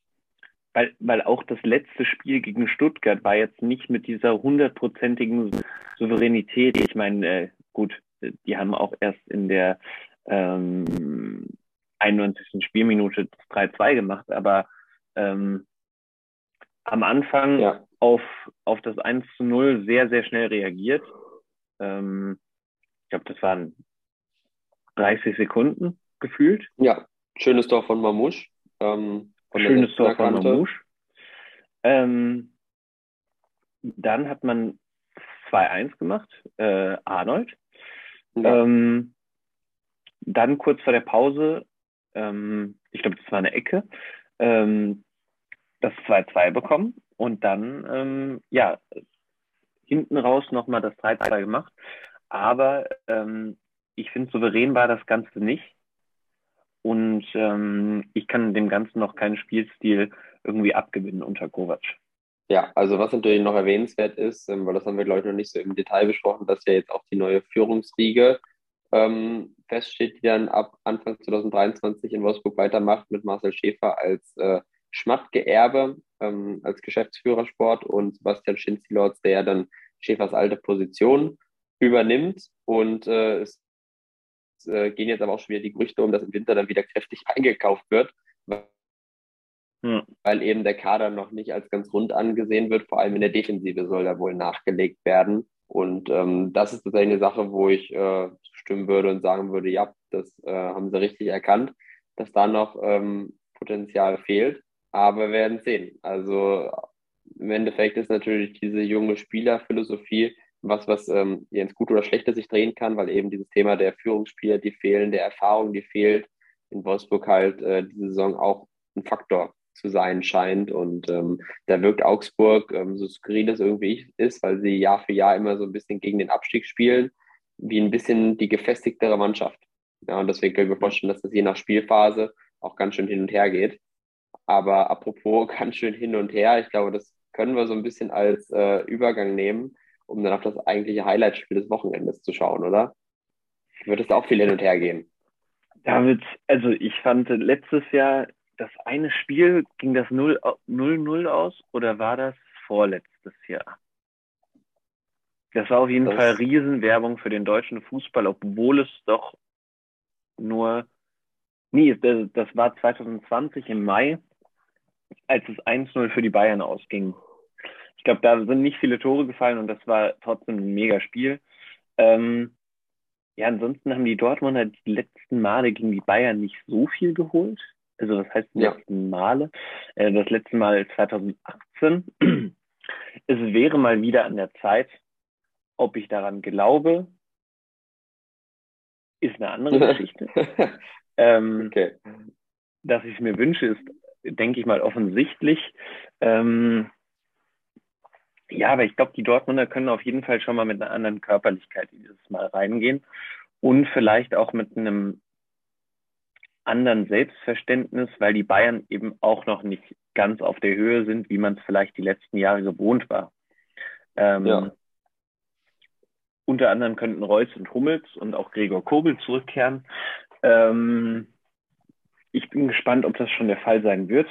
Weil, weil auch das letzte Spiel gegen Stuttgart war jetzt nicht mit dieser hundertprozentigen Souveränität. Ich meine, äh, gut, die haben auch erst in der ähm, 91. Spielminute 3-2 gemacht, aber ähm, am Anfang ja. auf, auf das 1 zu 0 sehr, sehr schnell reagiert. Ähm, ich glaube, das waren 30 Sekunden gefühlt. Ja, schönes Tor von Mamouche. Ähm, von schönes Tor von Mamouche. Ähm, dann hat man 2-1 gemacht, äh, Arnold. Ja. Ähm, dann kurz vor der Pause, ähm, ich glaube, das war eine Ecke, ähm, das 2-2 bekommen und dann, ähm, ja, hinten raus nochmal das 3-2 gemacht. Aber ähm, ich finde, souverän war das Ganze nicht. Und ähm, ich kann dem Ganzen noch keinen Spielstil irgendwie abgewinnen unter Kovac. Ja, also was natürlich noch erwähnenswert ist, ähm, weil das haben wir, glaube ich, noch nicht so im Detail besprochen, dass ja jetzt auch die neue Führungsriege ähm, feststeht, die dann ab Anfang 2023 in Wolfsburg weitermacht mit Marcel Schäfer als äh, Schmatke-Erbe, ähm, als Geschäftsführer Sport und Sebastian Schinzilorz, der ja dann Schäfers alte Position übernimmt. Und äh, es äh, gehen jetzt aber auch schon wieder die Gerüchte um, dass im Winter dann wieder kräftig eingekauft wird, hm. weil eben der Kader noch nicht als ganz rund angesehen wird. Vor allem in der Defensive soll da wohl nachgelegt werden. Und ähm, das ist tatsächlich eine Sache, wo ich äh, stimmen würde und sagen würde, ja, das äh, haben sie richtig erkannt, dass da noch ähm, Potenzial fehlt. Aber wir werden sehen. Also im Endeffekt ist natürlich diese junge Spielerphilosophie was, was ähm, ins Gute oder Schlechte sich drehen kann, weil eben dieses Thema der Führungsspieler, die fehlen, der Erfahrung, die fehlt, in Wolfsburg halt äh, diese Saison auch ein Faktor zu sein scheint. Und ähm, da wirkt Augsburg, ähm, so skurril das irgendwie ist, weil sie Jahr für Jahr immer so ein bisschen gegen den Abstieg spielen, wie ein bisschen die gefestigtere Mannschaft. Ja, und deswegen können wir vorstellen, dass das je nach Spielphase auch ganz schön hin und her geht. Aber apropos ganz schön hin und her, ich glaube, das können wir so ein bisschen als äh, Übergang nehmen, um dann auf das eigentliche Highlight-Spiel des Wochenendes zu schauen, oder? Wird es auch viel hin und her gehen? David, also ich fand letztes Jahr das eine Spiel, ging das 0-0 aus oder war das vorletztes Jahr? Das war auf jeden das Fall Riesenwerbung für den deutschen Fußball, obwohl es doch nur, nee, das, das war 2020 im Mai, als es 1-0 für die Bayern ausging. Ich glaube, da sind nicht viele Tore gefallen und das war trotzdem ein mega Spiel. Ähm, ja, ansonsten haben die Dortmunder die letzten Male gegen die Bayern nicht so viel geholt. Also was heißt die ja. letzten Male? Äh, das letzte Mal 2018. es wäre mal wieder an der Zeit. Ob ich daran glaube, ist eine andere Geschichte. ähm, okay. Dass ich es mir wünsche, ist, denke ich mal, offensichtlich. Ähm, ja, aber ich glaube, die Dortmunder können auf jeden Fall schon mal mit einer anderen Körperlichkeit dieses Mal reingehen und vielleicht auch mit einem anderen Selbstverständnis, weil die Bayern eben auch noch nicht ganz auf der Höhe sind, wie man es vielleicht die letzten Jahre gewohnt war. Ähm, ja. Unter anderem könnten Reus und Hummels und auch Gregor Kobel zurückkehren. Ähm, ich bin gespannt, ob das schon der Fall sein wird.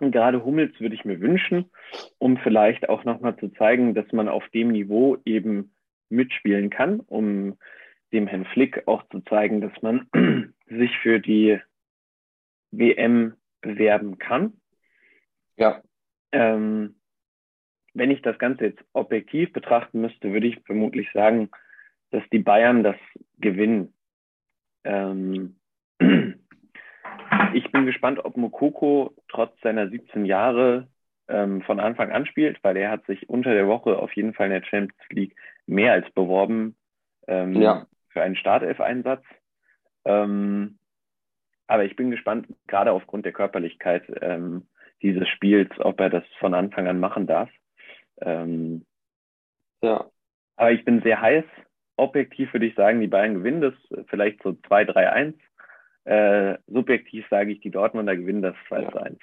Und gerade Hummels würde ich mir wünschen, um vielleicht auch nochmal zu zeigen, dass man auf dem Niveau eben mitspielen kann, um dem Herrn Flick auch zu zeigen, dass man sich für die WM bewerben kann. Ja. Ähm, wenn ich das Ganze jetzt objektiv betrachten müsste, würde ich vermutlich sagen, dass die Bayern das gewinnen. Ähm, ich bin gespannt, ob Mokoko trotz seiner 17 Jahre ähm, von Anfang an spielt, weil er hat sich unter der Woche auf jeden Fall in der Champions League mehr als beworben ähm, ja. für einen Startelf-Einsatz. Ähm, aber ich bin gespannt, gerade aufgrund der Körperlichkeit ähm, dieses Spiels, ob er das von Anfang an machen darf. Ähm, ja. Aber ich bin sehr heiß. Objektiv würde ich sagen, die Bayern gewinnen das vielleicht so 2-3-1. Äh, subjektiv sage ich, die Dortmunder gewinnen das 2 ja. 1.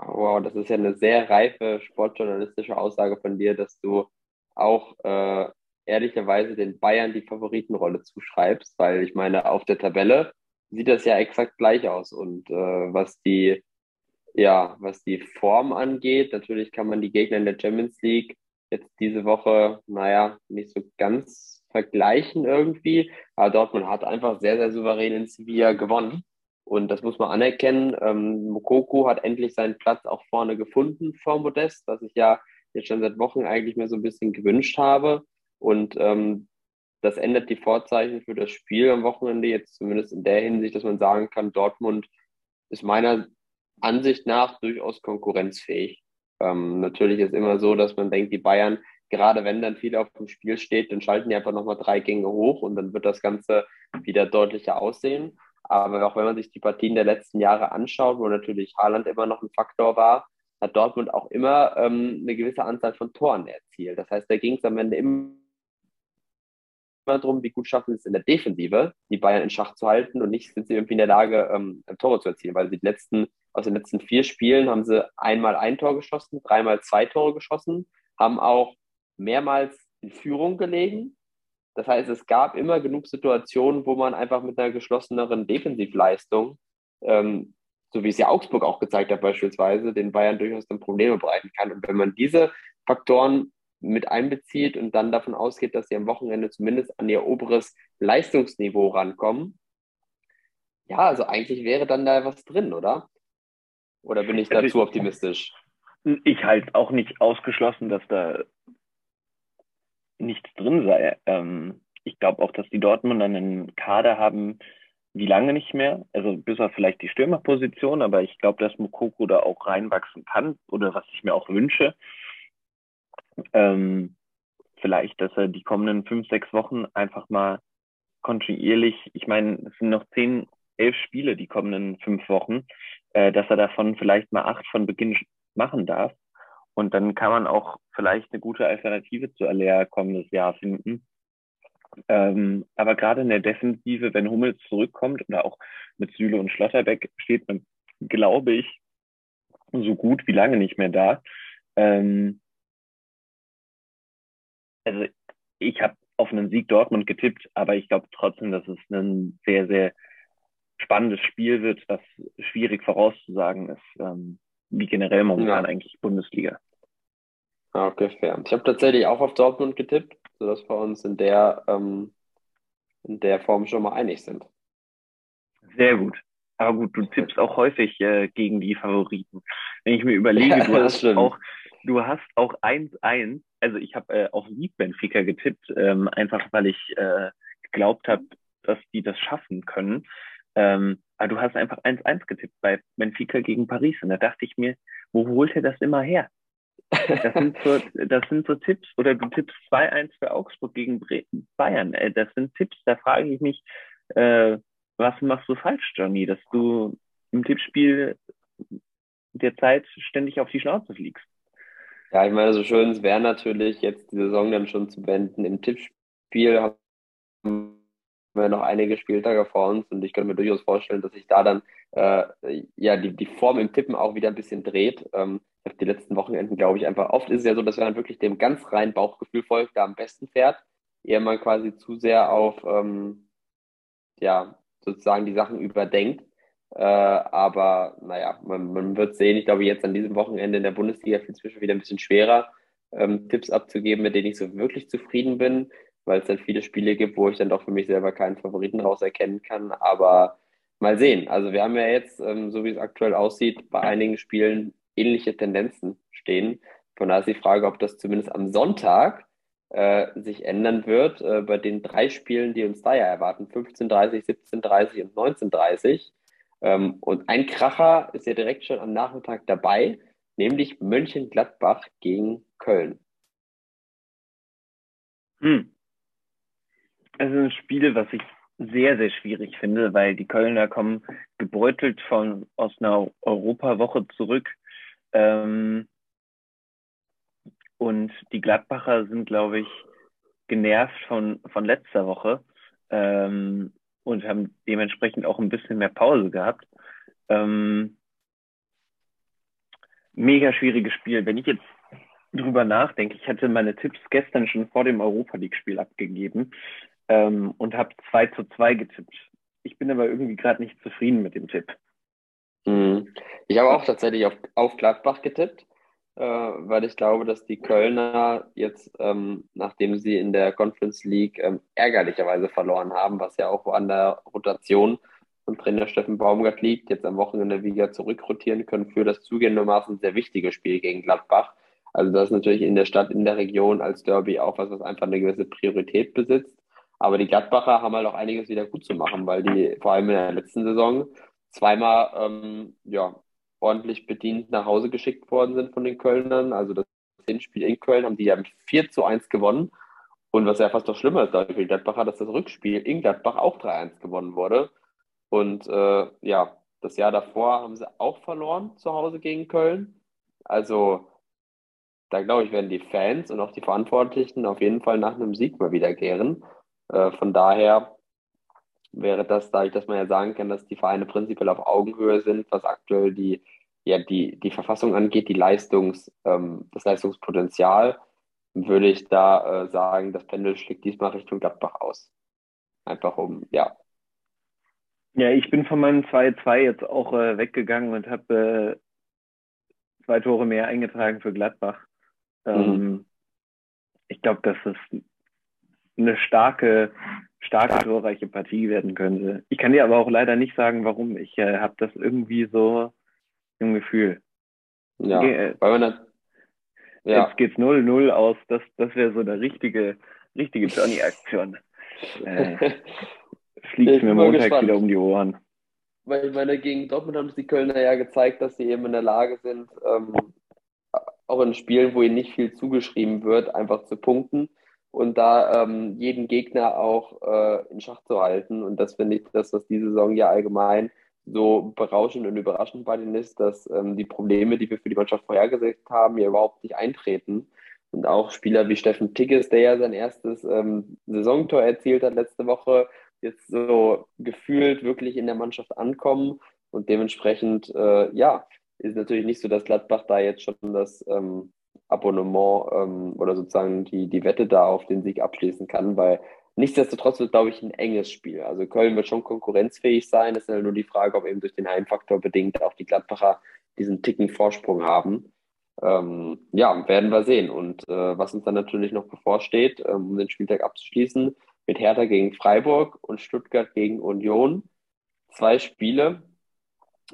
Wow, das ist ja eine sehr reife sportjournalistische Aussage von dir, dass du auch äh, ehrlicherweise den Bayern die Favoritenrolle zuschreibst, weil ich meine, auf der Tabelle sieht das ja exakt gleich aus. Und äh, was die, ja, was die Form angeht, natürlich kann man die Gegner in der Champions League jetzt diese Woche, naja, nicht so ganz vergleichen irgendwie. Aber Dortmund hat einfach sehr, sehr souverän in Sevilla gewonnen. Und das muss man anerkennen. Ähm, Mokoko hat endlich seinen Platz auch vorne gefunden vor Modest, was ich ja jetzt schon seit Wochen eigentlich mir so ein bisschen gewünscht habe. Und ähm, das ändert die Vorzeichen für das Spiel am Wochenende jetzt zumindest in der Hinsicht, dass man sagen kann, Dortmund ist meiner Ansicht nach durchaus konkurrenzfähig. Ähm, natürlich ist immer so, dass man denkt, die Bayern, gerade wenn dann viel auf dem Spiel steht, dann schalten die einfach nochmal drei Gänge hoch und dann wird das Ganze wieder deutlicher aussehen. Aber auch wenn man sich die Partien der letzten Jahre anschaut, wo natürlich Haaland immer noch ein Faktor war, hat Dortmund auch immer ähm, eine gewisse Anzahl von Toren erzielt. Das heißt, da ging es am Ende immer darum, wie gut schaffen sie es in der Defensive, die Bayern in Schach zu halten und nicht sind sie irgendwie in der Lage, ähm, Tore zu erzielen, weil sie die letzten, aus den letzten vier Spielen haben sie einmal ein Tor geschossen, dreimal zwei Tore geschossen, haben auch mehrmals in Führung gelegen. Das heißt, es gab immer genug Situationen, wo man einfach mit einer geschlosseneren Defensivleistung, ähm, so wie es ja Augsburg auch gezeigt hat beispielsweise, den Bayern durchaus dann Probleme bereiten kann. Und wenn man diese Faktoren mit einbezieht und dann davon ausgeht, dass sie am Wochenende zumindest an ihr oberes Leistungsniveau rankommen, ja, also eigentlich wäre dann da was drin, oder? Oder bin ich da also zu optimistisch? Ich halte auch nicht ausgeschlossen, dass da nichts drin sei. Ähm, ich glaube auch, dass die Dortmund einen Kader haben, wie lange nicht mehr. Also bis auf vielleicht die Stürmerposition, aber ich glaube, dass Mokoko da auch reinwachsen kann oder was ich mir auch wünsche. Ähm, vielleicht, dass er die kommenden fünf, sechs Wochen einfach mal kontinuierlich, ich meine, es sind noch zehn, elf Spiele die kommenden fünf Wochen, äh, dass er davon vielleicht mal acht von Beginn machen darf. Und dann kann man auch vielleicht eine gute Alternative zu Alea kommendes Jahr finden. Ähm, aber gerade in der Defensive, wenn Hummels zurückkommt oder auch mit Süle und Schlotterbeck, steht man, glaube ich, so gut wie lange nicht mehr da. Ähm, also ich habe auf einen Sieg Dortmund getippt, aber ich glaube trotzdem, dass es ein sehr, sehr spannendes Spiel wird, was schwierig vorauszusagen ist, ähm, wie generell momentan ja. eigentlich Bundesliga. Ah, okay, fair. Ich habe tatsächlich auch auf Dortmund getippt, sodass wir uns in der, ähm, in der Form schon mal einig sind. Sehr gut. Aber gut, du tippst auch häufig äh, gegen die Favoriten. Wenn ich mir überlege, ja, du, hast auch, du hast auch 1-1 also ich habe äh, auf Sieg Benfica getippt, ähm, einfach weil ich äh, geglaubt habe, dass die das schaffen können. Ähm, aber du hast einfach 1-1 getippt bei Benfica gegen Paris. Und da dachte ich mir, wo holt er das immer her? Das sind so, das sind so Tipps. Oder du tippst 2-1 für Augsburg gegen Bayern. Äh, das sind Tipps, da frage ich mich, äh, was machst du falsch, Johnny, dass du im Tippspiel der Zeit ständig auf die Schnauze fliegst? Ja, ich meine, so schön es wäre natürlich, jetzt die Saison dann schon zu beenden. Im Tippspiel haben wir noch einige Spieltage vor uns und ich könnte mir durchaus vorstellen, dass sich da dann äh, ja die, die Form im Tippen auch wieder ein bisschen dreht. Ähm, die letzten Wochenenden, glaube ich, einfach oft ist es ja so, dass man wirklich dem ganz reinen Bauchgefühl folgt, da am besten fährt, ehe man quasi zu sehr auf ähm, ja sozusagen die Sachen überdenkt. Äh, aber naja, man, man wird sehen. Ich glaube, jetzt an diesem Wochenende in der Bundesliga inzwischen wieder ein bisschen schwerer, ähm, Tipps abzugeben, mit denen ich so wirklich zufrieden bin, weil es dann viele Spiele gibt, wo ich dann doch für mich selber keinen Favoriten raus erkennen kann. Aber mal sehen. Also wir haben ja jetzt, ähm, so wie es aktuell aussieht, bei einigen Spielen ähnliche Tendenzen stehen. Von daher ist die Frage, ob das zumindest am Sonntag äh, sich ändern wird, äh, bei den drei Spielen, die uns da ja erwarten, 15.30, 17.30 und 19.30 ähm, und ein Kracher ist ja direkt schon am Nachmittag dabei, nämlich Mönchengladbach gegen Köln. Hm. Also ein Spiel, was ich sehr, sehr schwierig finde, weil die Kölner kommen gebeutelt von, aus einer Europawoche zurück. Ähm, und die Gladbacher sind, glaube ich, genervt von, von letzter Woche. Ähm, und haben dementsprechend auch ein bisschen mehr Pause gehabt. Ähm, mega schwieriges Spiel. Wenn ich jetzt drüber nachdenke, ich hatte meine Tipps gestern schon vor dem Europa League-Spiel abgegeben ähm, und habe 2 zu 2 getippt. Ich bin aber irgendwie gerade nicht zufrieden mit dem Tipp. Mhm. Ich habe auch tatsächlich auf, auf Gladbach getippt. äh, weil ich glaube, dass die Kölner jetzt, ähm, nachdem sie in der Conference League ähm, ärgerlicherweise verloren haben, was ja auch an der Rotation von Trainer Steffen Baumgart liegt, jetzt am Wochenende wieder zurückrotieren können für das zugegebenermaßen sehr wichtige Spiel gegen Gladbach. Also das ist natürlich in der Stadt, in der Region als Derby auch was, was einfach eine gewisse Priorität besitzt. Aber die Gladbacher haben halt auch einiges wieder gut zu machen, weil die vor allem in der letzten Saison zweimal ähm, ja, ordentlich bedient nach Hause geschickt worden sind von den Kölnern. Also das Hinspiel in Köln haben die ja mit 4 zu 1 gewonnen. Und was ja fast noch schlimmer ist für die Gladbacher, dass das Rückspiel in Gladbach auch 3-1 gewonnen wurde. Und äh, ja, das Jahr davor haben sie auch verloren zu Hause gegen Köln. Also da glaube ich, werden die Fans und auch die Verantwortlichen auf jeden Fall nach einem Sieg mal wieder gären. Äh, von daher wäre das, dadurch, dass man ja sagen kann, dass die Vereine prinzipiell auf Augenhöhe sind, was aktuell die, ja, die, die Verfassung angeht, die Leistungs, ähm, das Leistungspotenzial, würde ich da äh, sagen, das Pendel schlägt diesmal Richtung Gladbach aus. Einfach um, ja. Ja, ich bin von meinem 2-2 jetzt auch äh, weggegangen und habe äh, zwei Tore mehr eingetragen für Gladbach. Ähm, mhm. Ich glaube, dass es eine starke starke, torreiche Partie werden könnte. Ich kann dir aber auch leider nicht sagen, warum. Ich äh, habe das irgendwie so im Gefühl. Ja, Ge weil man das, ja. Jetzt geht's 0-0 aus. Das, das wäre so eine richtige, richtige Johnny-Aktion. Äh, fliegt mir Montag gespannt. wieder um die Ohren. Weil ich meine, gegen Dortmund haben es die Kölner ja gezeigt, dass sie eben in der Lage sind, ähm, auch in Spielen, wo ihnen nicht viel zugeschrieben wird, einfach zu punkten und da ähm, jeden Gegner auch äh, in Schach zu halten. Und das finde ich das, was diese Saison ja allgemein so berauschend und überraschend bei denen ist, dass ähm, die Probleme, die wir für die Mannschaft vorhergesagt haben, ja überhaupt nicht eintreten. Und auch Spieler wie Steffen Tigges, der ja sein erstes ähm, Saisontor erzielt hat letzte Woche, jetzt so gefühlt wirklich in der Mannschaft ankommen. Und dementsprechend, äh, ja, ist natürlich nicht so, dass Gladbach da jetzt schon das ähm, Abonnement ähm, oder sozusagen die, die Wette da auf den Sieg abschließen kann, weil nichtsdestotrotz wird, glaube ich, ein enges Spiel. Also Köln wird schon konkurrenzfähig sein. Es ist halt nur die Frage, ob eben durch den Heimfaktor bedingt auch die Gladbacher diesen Ticken Vorsprung haben. Ähm, ja, werden wir sehen. Und äh, was uns dann natürlich noch bevorsteht, ähm, um den Spieltag abzuschließen, mit Hertha gegen Freiburg und Stuttgart gegen Union. Zwei Spiele,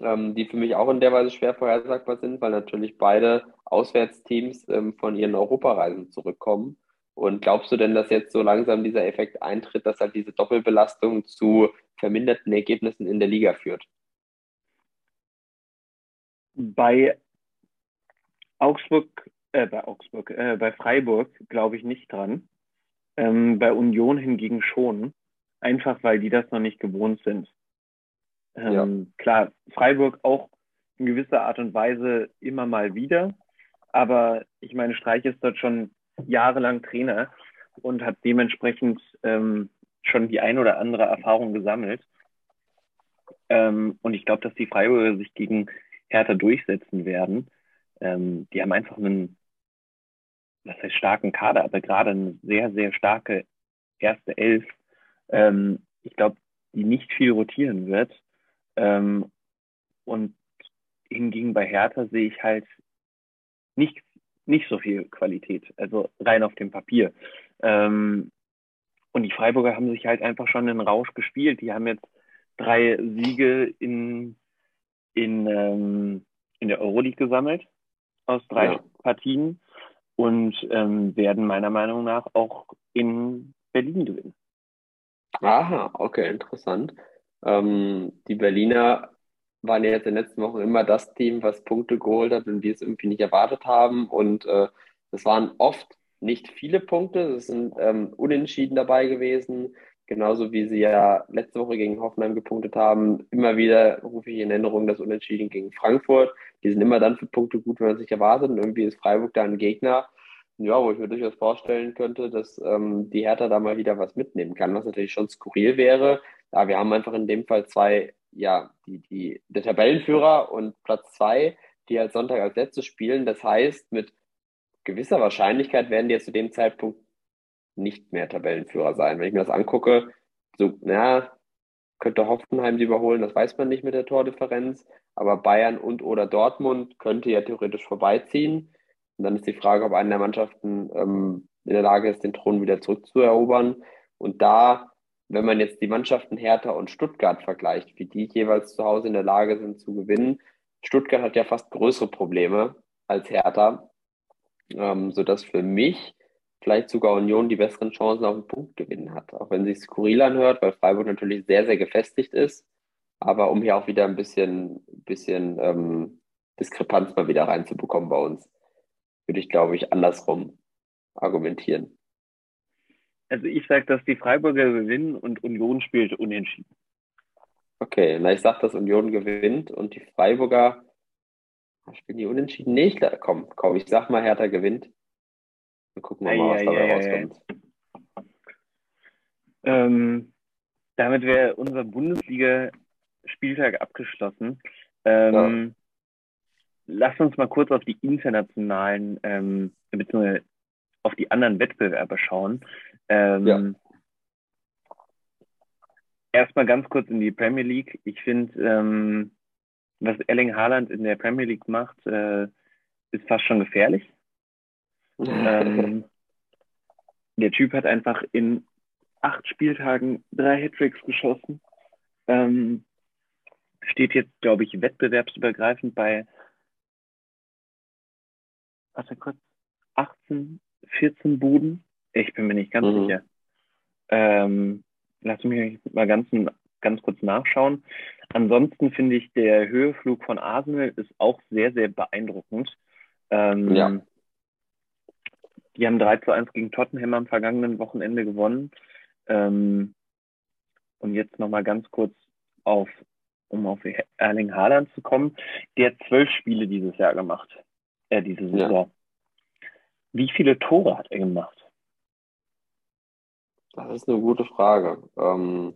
ähm, die für mich auch in der Weise schwer vorhersagbar sind, weil natürlich beide Auswärtsteams ähm, von ihren Europareisen zurückkommen. Und glaubst du denn, dass jetzt so langsam dieser Effekt eintritt, dass halt diese Doppelbelastung zu verminderten Ergebnissen in der Liga führt? Bei Augsburg, äh, bei Augsburg, äh, bei Freiburg glaube ich nicht dran. Ähm, bei Union hingegen schon. Einfach weil die das noch nicht gewohnt sind. Ähm, ja. Klar, Freiburg auch in gewisser Art und Weise immer mal wieder. Aber ich meine, Streich ist dort schon jahrelang Trainer und hat dementsprechend ähm, schon die ein oder andere Erfahrung gesammelt. Ähm, und ich glaube, dass die Freiburger sich gegen Hertha durchsetzen werden. Ähm, die haben einfach einen, was heißt starken Kader, aber gerade eine sehr, sehr starke erste Elf. Ähm, ich glaube, die nicht viel rotieren wird. Ähm, und hingegen bei Hertha sehe ich halt nicht, nicht so viel Qualität, also rein auf dem Papier. Ähm, und die Freiburger haben sich halt einfach schon einen Rausch gespielt. Die haben jetzt drei Siege in, in, ähm, in der Euroleague gesammelt aus drei ja. Partien und ähm, werden meiner Meinung nach auch in Berlin gewinnen. Aha, okay, interessant. Ähm, die Berliner waren ja jetzt in den letzten Wochen immer das Team, was Punkte geholt hat und die es irgendwie nicht erwartet haben. Und äh, waren oft nicht viele Punkte. Es sind ähm, Unentschieden dabei gewesen. Genauso wie sie ja letzte Woche gegen Hoffenheim gepunktet haben. Immer wieder rufe ich in Erinnerung das Unentschieden gegen Frankfurt. Die sind immer dann für Punkte gut, wenn man sich erwartet. Und irgendwie ist Freiburg da ein Gegner, ja, wo ich mir durchaus vorstellen könnte, dass ähm, die Hertha da mal wieder was mitnehmen kann, was natürlich schon skurril wäre, ja, wir haben einfach in dem Fall zwei, ja, die, die, der Tabellenführer und Platz zwei, die als Sonntag als letztes spielen. Das heißt, mit gewisser Wahrscheinlichkeit werden die jetzt zu dem Zeitpunkt nicht mehr Tabellenführer sein. Wenn ich mir das angucke, so, na, könnte Hoffenheim sie überholen, das weiß man nicht mit der Tordifferenz, aber Bayern und oder Dortmund könnte ja theoretisch vorbeiziehen. Und dann ist die Frage, ob eine der Mannschaften ähm, in der Lage ist, den Thron wieder zurückzuerobern. Und da, wenn man jetzt die Mannschaften Hertha und Stuttgart vergleicht, wie die jeweils zu Hause in der Lage sind zu gewinnen, Stuttgart hat ja fast größere Probleme als Hertha, ähm, sodass für mich vielleicht sogar Union die besseren Chancen auf den Punkt gewinnen hat. Auch wenn sich skurril anhört, weil Freiburg natürlich sehr, sehr gefestigt ist. Aber um hier auch wieder ein bisschen, bisschen ähm, Diskrepanz mal wieder reinzubekommen bei uns, würde ich, glaube ich, andersrum argumentieren. Also ich sage, dass die Freiburger gewinnen und Union spielt unentschieden. Okay, na ich sage, dass Union gewinnt und die Freiburger spielen die unentschieden. Nee, ich, komm, komm, ich sag mal, Hertha gewinnt. Dann gucken wir mal, was dabei rauskommt. Ähm, damit wäre unser Bundesliga-Spieltag abgeschlossen. Ähm, ja. Lass uns mal kurz auf die internationalen, ähm, beziehungsweise auf die anderen Wettbewerbe schauen. Ähm, ja. Erstmal ganz kurz in die Premier League. Ich finde, ähm, was Erling Haaland in der Premier League macht, äh, ist fast schon gefährlich. ähm, der Typ hat einfach in acht Spieltagen drei Hattricks geschossen. Ähm, steht jetzt, glaube ich, wettbewerbsübergreifend bei warte kurz, 18, 14 Buden. Ich bin mir nicht ganz mhm. sicher. Ähm, lass mich mal ganz, ganz kurz nachschauen. Ansonsten finde ich, der Höheflug von Arsenal ist auch sehr, sehr beeindruckend. Ähm, ja. Die haben 3 zu 1 gegen Tottenham am vergangenen Wochenende gewonnen. Ähm, und jetzt nochmal ganz kurz auf, um auf Erling Haaland zu kommen. Der hat zwölf Spiele dieses Jahr gemacht. Äh, diese Saison. Ja. Wie viele Tore hat er gemacht? Das ist eine gute Frage. Ähm,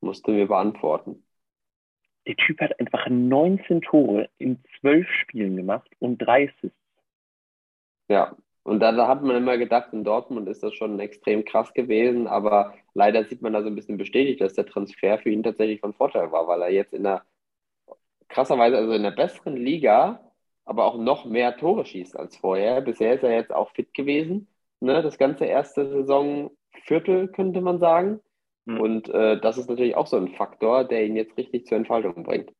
musst du mir beantworten. Der Typ hat einfach 19 Tore in zwölf Spielen gemacht und drei Assists. Ja, und da, da hat man immer gedacht, in Dortmund ist das schon extrem krass gewesen, aber leider sieht man da so ein bisschen bestätigt, dass der Transfer für ihn tatsächlich von Vorteil war, weil er jetzt in einer krasserweise, also in der besseren Liga, aber auch noch mehr Tore schießt als vorher. Bisher ist er jetzt auch fit gewesen, ne, das ganze erste Saisonviertel, könnte man sagen. Mhm. Und äh, das ist natürlich auch so ein Faktor, der ihn jetzt richtig zur Entfaltung bringt.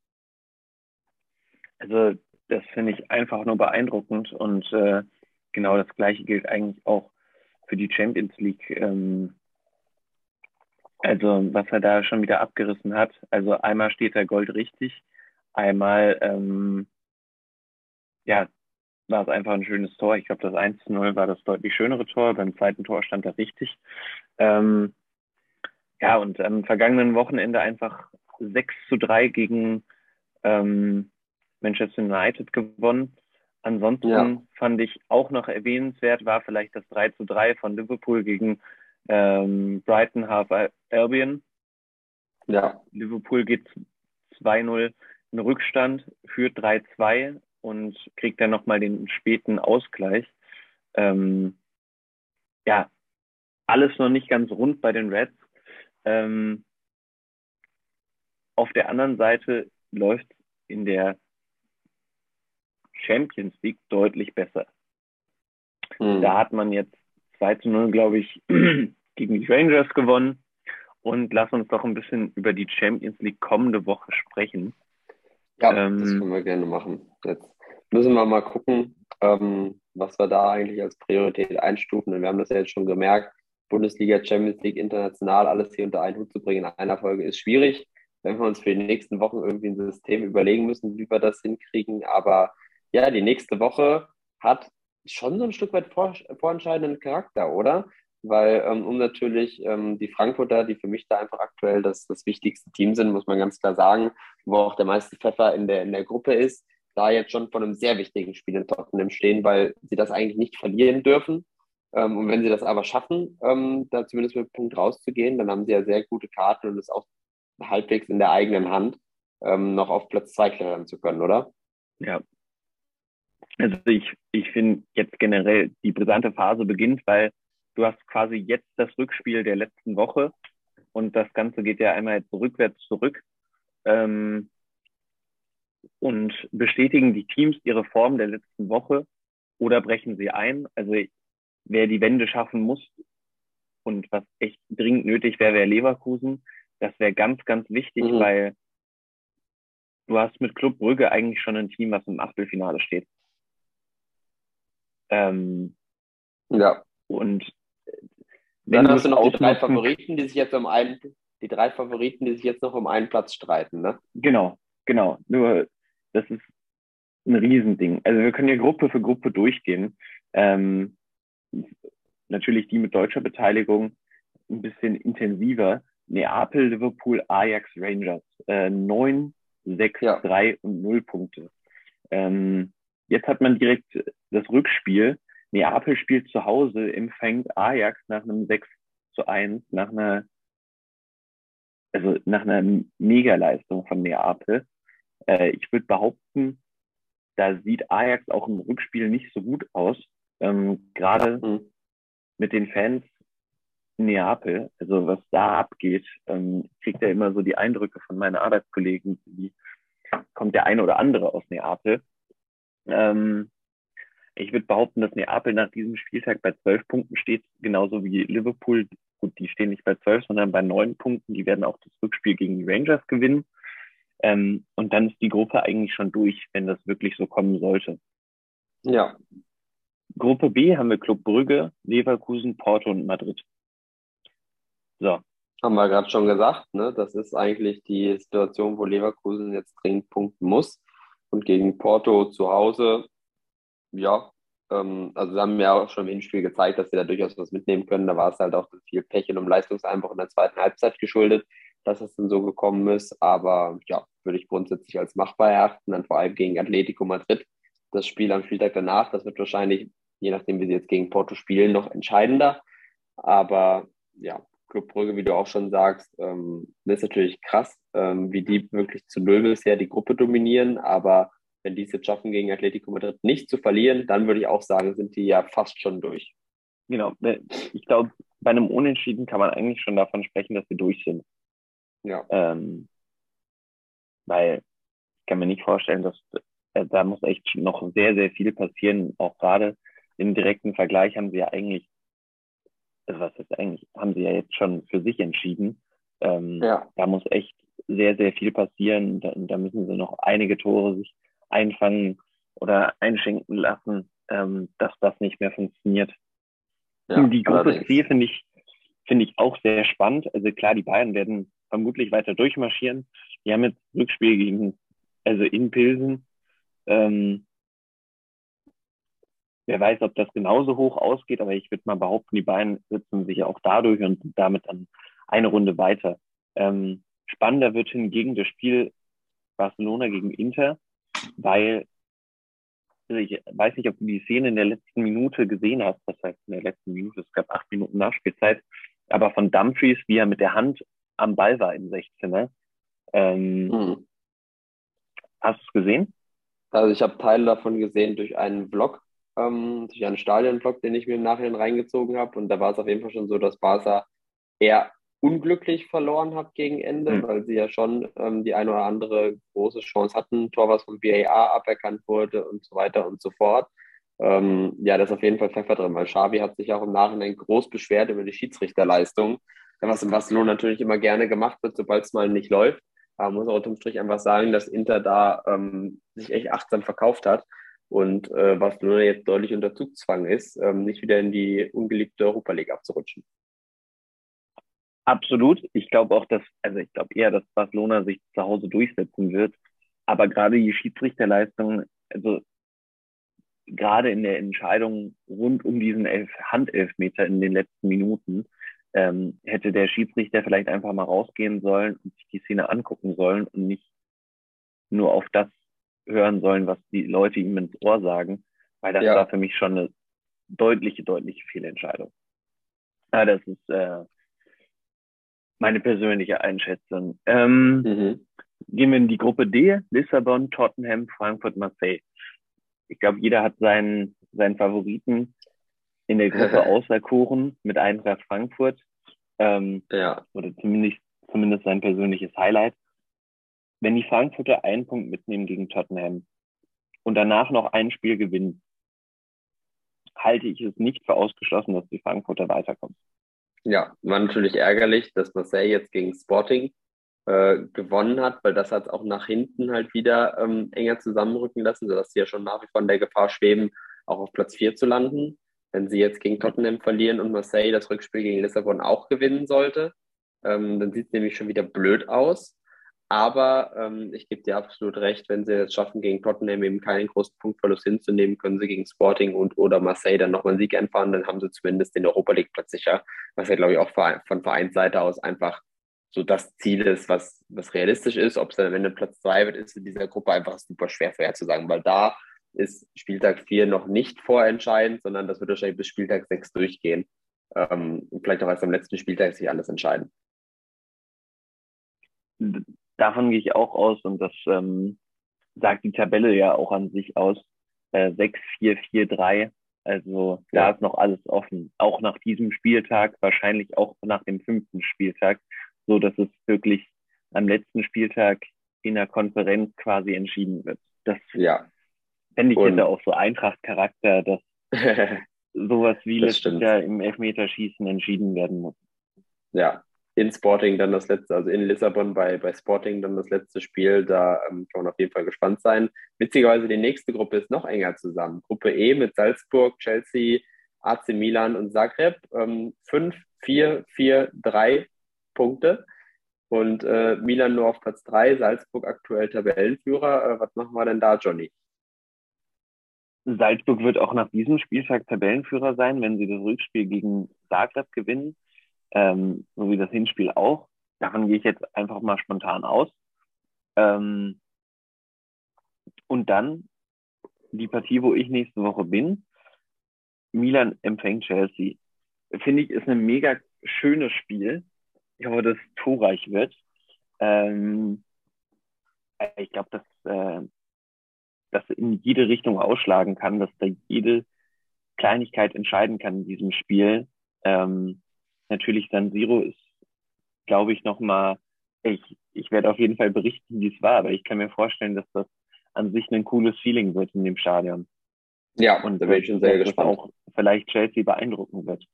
Also, das finde ich einfach nur beeindruckend und äh, genau das Gleiche gilt eigentlich auch für die Champions League. Ähm, also, was er da schon wieder abgerissen hat. Also, einmal steht er Gold richtig, einmal, ähm, ja, war es einfach ein schönes Tor. Ich glaube, das 1-0 war das deutlich schönere Tor. Beim zweiten Tor stand er richtig. Ähm, ja, und am vergangenen Wochenende einfach 6 zu 3 gegen ähm, Manchester United gewonnen. Ansonsten ja. fand ich auch noch erwähnenswert, war vielleicht das 3 zu 3 von Liverpool gegen ähm, Brighton Half Albion. Ja. Liverpool geht 2-0 in Rückstand, führt 3-2 und kriegt dann nochmal den späten Ausgleich. Ähm, ja, alles noch nicht ganz rund bei den Reds. Ähm, auf der anderen Seite läuft in der Champions League deutlich besser. Mhm. Da hat man jetzt 2 zu 0, glaube ich, gegen die Rangers gewonnen. Und lass uns doch ein bisschen über die Champions League kommende Woche sprechen. Ja, ähm, das können wir gerne machen. Jetzt müssen wir mal gucken, ähm, was wir da eigentlich als Priorität einstufen. Und wir haben das ja jetzt schon gemerkt, Bundesliga, Champions League, international alles hier unter einen Hut zu bringen in einer Folge ist schwierig. Wenn wir uns für die nächsten Wochen irgendwie ein System überlegen müssen, wie wir das hinkriegen. Aber ja, die nächste Woche hat schon so ein Stück weit vor, vorentscheidenden Charakter, oder? Weil ähm, um natürlich ähm, die Frankfurter, die für mich da einfach aktuell das, das wichtigste Team sind, muss man ganz klar sagen, wo auch der meiste Pfeffer in der, in der Gruppe ist, da jetzt schon von einem sehr wichtigen Spiel in Tottenham stehen, weil sie das eigentlich nicht verlieren dürfen. Ähm, und wenn sie das aber schaffen, ähm, da zumindest mit dem Punkt rauszugehen, dann haben sie ja sehr gute Karten und es auch halbwegs in der eigenen Hand, ähm, noch auf Platz zwei klettern zu können, oder? Ja. Also ich, ich finde jetzt generell die brisante Phase beginnt, weil du hast quasi jetzt das Rückspiel der letzten Woche und das Ganze geht ja einmal jetzt rückwärts zurück. Ähm, und bestätigen die Teams ihre Form der letzten Woche oder brechen sie ein? Also wer die Wende schaffen muss und was echt dringend nötig wäre, wäre Leverkusen. Das wäre ganz, ganz wichtig, mhm. weil du hast mit Club Brügge eigentlich schon ein Team, was im Achtelfinale steht. Ähm, ja. Und dann hast du noch die drei Favoriten, die sich jetzt um einen, die drei Favoriten, die sich jetzt noch um einen Platz streiten, ne? Genau, genau. Nur das ist ein Riesending. Also wir können ja Gruppe für Gruppe durchgehen. Ähm, natürlich die mit deutscher Beteiligung ein bisschen intensiver. Neapel, Liverpool, Ajax, Rangers. Äh, 9, 6, ja. 3 und 0 Punkte. Ähm, jetzt hat man direkt das Rückspiel. Neapel spielt zu Hause, empfängt Ajax nach einem 6 zu 1, nach einer, also nach einer Megaleistung von Neapel. Äh, ich würde behaupten, da sieht Ajax auch im Rückspiel nicht so gut aus. Ähm, Gerade mhm. mit den Fans in Neapel, also was da abgeht, ähm, kriegt er immer so die Eindrücke von meinen Arbeitskollegen, wie kommt der eine oder andere aus Neapel. Ähm, ich würde behaupten, dass Neapel nach diesem Spieltag bei zwölf Punkten steht, genauso wie Liverpool. Gut, die stehen nicht bei zwölf, sondern bei neun Punkten. Die werden auch das Rückspiel gegen die Rangers gewinnen. Ähm, und dann ist die Gruppe eigentlich schon durch, wenn das wirklich so kommen sollte. Ja. Gruppe B haben wir Club Brügge, Leverkusen, Porto und Madrid. So. Haben wir gerade schon gesagt, ne? Das ist eigentlich die Situation, wo Leverkusen jetzt dringend punkten muss. Und gegen Porto zu Hause, ja, ähm, also wir haben ja auch schon im Hinspiel gezeigt, dass sie da durchaus was mitnehmen können. Da war es halt auch viel Pech und Leistungseinbruch in der zweiten Halbzeit geschuldet dass es dann so gekommen ist. Aber ja, würde ich grundsätzlich als machbar erachten, dann vor allem gegen Atletico Madrid. Das Spiel am Spieltag danach, das wird wahrscheinlich, je nachdem, wie sie jetzt gegen Porto spielen, noch entscheidender. Aber ja, Club Brügge, wie du auch schon sagst, ähm, ist natürlich krass, ähm, wie die wirklich zu null bisher die Gruppe dominieren. Aber wenn die es jetzt schaffen, gegen Atletico Madrid nicht zu verlieren, dann würde ich auch sagen, sind die ja fast schon durch. Genau. Ich glaube, bei einem Unentschieden kann man eigentlich schon davon sprechen, dass wir durch sind. Ja. Ähm, weil ich kann mir nicht vorstellen, dass äh, da muss echt noch sehr, sehr viel passieren. Auch gerade im direkten Vergleich haben sie ja eigentlich, also was ist eigentlich, haben sie ja jetzt schon für sich entschieden. Ähm, ja. Da muss echt sehr, sehr viel passieren. Da, da müssen sie noch einige Tore sich einfangen oder einschenken lassen, ähm, dass das nicht mehr funktioniert. Ja, die Gruppe C finde ich, finde ich auch sehr spannend. Also klar, die Bayern werden vermutlich weiter durchmarschieren. Die haben jetzt Rückspiel gegen, also in Pilsen. Ähm, wer weiß, ob das genauso hoch ausgeht, aber ich würde mal behaupten, die beiden sitzen sich auch dadurch und damit dann eine Runde weiter. Ähm, spannender wird hingegen das Spiel Barcelona gegen Inter, weil also ich weiß nicht, ob du die Szene in der letzten Minute gesehen hast, das heißt in der letzten Minute, es gab acht Minuten Nachspielzeit, aber von Dumfries, wie er mit der Hand am Ball war im 16er. Ähm, mhm. Hast du es gesehen? Also ich habe Teile davon gesehen durch einen Vlog, ähm, durch einen Stadionvlog, den ich mir im Nachhinein reingezogen habe. Und da war es auf jeden Fall schon so, dass Barca eher unglücklich verloren hat gegen Ende, mhm. weil sie ja schon ähm, die eine oder andere große Chance hatten, Tor, was vom VAR aberkannt wurde und so weiter und so fort. Ähm, ja, das ist auf jeden Fall Pfeffer drin, weil Xavi hat sich auch im Nachhinein groß beschwert über die Schiedsrichterleistung was in Barcelona natürlich immer gerne gemacht wird, sobald es mal nicht läuft. Aber man muss auch unterm Strich einfach sagen, dass Inter da ähm, sich echt achtsam verkauft hat und äh, Barcelona jetzt deutlich unter Zugzwang ist, ähm, nicht wieder in die ungeliebte Europa League abzurutschen. Absolut. Ich glaube auch, dass, also ich glaube eher, dass Barcelona sich zu Hause durchsetzen wird. Aber gerade die Schiedsrichterleistung, also gerade in der Entscheidung rund um diesen Elf Handelfmeter in den letzten Minuten, ähm, hätte der Schiedsrichter vielleicht einfach mal rausgehen sollen und sich die Szene angucken sollen und nicht nur auf das hören sollen, was die Leute ihm ins Ohr sagen, weil das ja. war für mich schon eine deutliche, deutliche Fehlentscheidung. Ja, das ist äh, meine persönliche Einschätzung. Ähm, mhm. Gehen wir in die Gruppe D, Lissabon, Tottenham, Frankfurt, Marseille. Ich glaube, jeder hat seinen, seinen Favoriten in der Gruppe auserkoren mit Eintracht Frankfurt. Ähm, ja. Oder zumindest, zumindest sein persönliches Highlight. Wenn die Frankfurter einen Punkt mitnehmen gegen Tottenham und danach noch ein Spiel gewinnen, halte ich es nicht für ausgeschlossen, dass die Frankfurter weiterkommen. Ja, war natürlich ärgerlich, dass Marseille jetzt gegen Sporting äh, gewonnen hat, weil das hat auch nach hinten halt wieder ähm, enger zusammenrücken lassen, sodass sie ja schon nach wie vor in der Gefahr schweben, auch auf Platz 4 zu landen. Wenn sie jetzt gegen Tottenham verlieren und Marseille das Rückspiel gegen Lissabon auch gewinnen sollte, ähm, dann sieht es nämlich schon wieder blöd aus. Aber ähm, ich gebe dir absolut recht, wenn sie es schaffen, gegen Tottenham eben keinen großen Punktverlust hinzunehmen, können sie gegen Sporting und oder Marseille dann nochmal einen Sieg einfahren, dann haben sie zumindest den Europa League Platz sicher, was ja, glaube ich, auch von Vereinsseite aus einfach so das Ziel ist, was, was realistisch ist. Ob es dann am Ende Platz zwei wird, ist in dieser Gruppe einfach super schwer vorherzusagen, weil da ist Spieltag 4 noch nicht vorentscheidend, sondern das wird wahrscheinlich bis Spieltag 6 durchgehen. Ähm, vielleicht auch erst am letzten Spieltag sich alles entscheiden. Davon gehe ich auch aus und das ähm, sagt die Tabelle ja auch an sich aus. Äh, 6, 4, 4, 3. Also ja. da ist noch alles offen. Auch nach diesem Spieltag, wahrscheinlich auch nach dem fünften Spieltag so dass es wirklich am letzten Spieltag in der Konferenz quasi entschieden wird. Das ja. Fände ich Und hätte auch so Eintracht-Charakter, dass sowas wie das letztes Jahr im Elfmeterschießen entschieden werden muss. Ja, in Sporting dann das letzte, also in Lissabon bei, bei Sporting dann das letzte Spiel, da ähm, kann man auf jeden Fall gespannt sein. Witzigerweise, die nächste Gruppe ist noch enger zusammen. Gruppe E mit Salzburg, Chelsea, AC Milan und Zagreb. Ähm, 5, 4, 4, 3 Punkte. Und äh, Milan nur auf Platz 3, Salzburg aktuell Tabellenführer. Äh, was machen wir denn da, Johnny? Salzburg wird auch nach diesem Spieltag Tabellenführer sein, wenn sie das Rückspiel gegen Zagreb gewinnen, ähm, so wie das Hinspiel auch. Davon gehe ich jetzt einfach mal spontan aus. Ähm, und dann die Partie, wo ich nächste Woche bin. Milan empfängt Chelsea. Finde ich, ist ein mega schönes Spiel ich hoffe, dass es torreich wird. Ähm, ich glaube, dass äh, das in jede Richtung ausschlagen kann, dass da jede Kleinigkeit entscheiden kann in diesem Spiel. Ähm, natürlich San Siro ist, glaube ich, nochmal, ich, ich werde auf jeden Fall berichten, wie es war, aber ich kann mir vorstellen, dass das an sich ein cooles Feeling wird in dem Stadion. Ja, und da bin ich schon sehr gespannt. auch vielleicht Chelsea beeindrucken wird.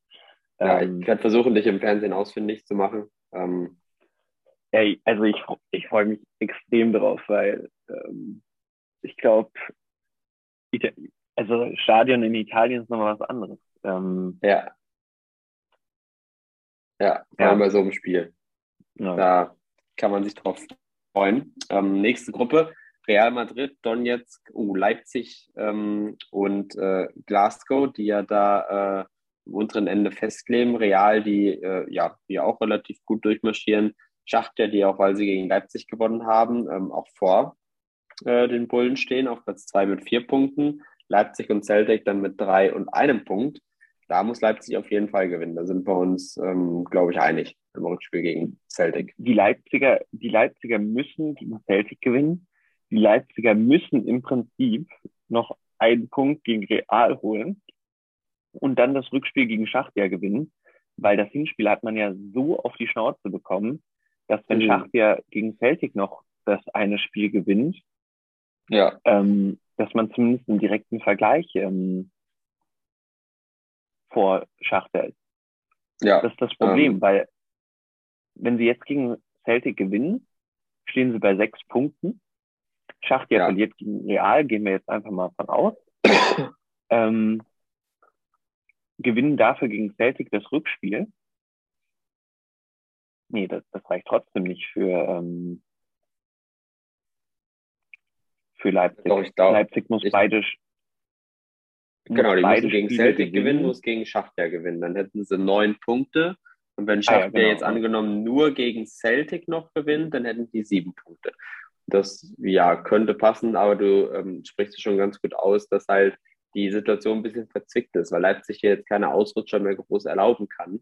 Ja, ähm, ich werde versuchen, dich im Fernsehen ausfindig zu machen. Ähm, ey, also ich, ich freue mich extrem drauf, weil ähm, ich glaube, also Stadion in Italien ist nochmal was anderes. Ähm, ja. Ja, vor allem ja. bei so einem Spiel. Ja. Da kann man sich drauf freuen. Ähm, nächste Gruppe, Real Madrid, Donetsk, uh, Leipzig ähm, und äh, Glasgow, die ja da äh, am unteren Ende festkleben. Real, die äh, ja, die auch relativ gut durchmarschieren. Schachter, die auch, weil sie gegen Leipzig gewonnen haben, ähm, auch vor äh, den Bullen stehen, auf Platz zwei mit vier Punkten. Leipzig und Celtic dann mit drei und einem Punkt. Da muss Leipzig auf jeden Fall gewinnen. Da sind wir uns, ähm, glaube ich, einig im Rückspiel gegen Celtic. Die Leipziger, die Leipziger müssen gegen Celtic gewinnen. Die Leipziger müssen im Prinzip noch einen Punkt gegen Real holen und dann das Rückspiel gegen Schachtja gewinnen, weil das Hinspiel hat man ja so auf die Schnauze bekommen, dass wenn mhm. Schachtja gegen Celtic noch das eine Spiel gewinnt, ja. ähm, dass man zumindest einen direkten Vergleich ähm, vor Schachtja ist. Ja. Das ist das Problem, ähm. weil wenn sie jetzt gegen Celtic gewinnen, stehen sie bei sechs Punkten. Schachtja ja. verliert gegen Real, gehen wir jetzt einfach mal von aus. ähm, gewinnen dafür gegen Celtic das Rückspiel. Nee, das, das reicht trotzdem nicht für, ähm, für Leipzig. Ich Leipzig muss ich, beide. Genau, die müssen gegen Spiele Celtic gewinnen, muss gegen Schachtja gewinnen. Dann hätten sie neun Punkte. Und wenn Schachtja ah, ja, genau. jetzt angenommen nur gegen Celtic noch gewinnt, dann hätten die sieben Punkte. Das ja könnte passen, aber du ähm, sprichst es schon ganz gut aus, dass halt die Situation ein bisschen verzwickt ist, weil Leipzig hier jetzt keine Ausrutscher mehr groß erlauben kann.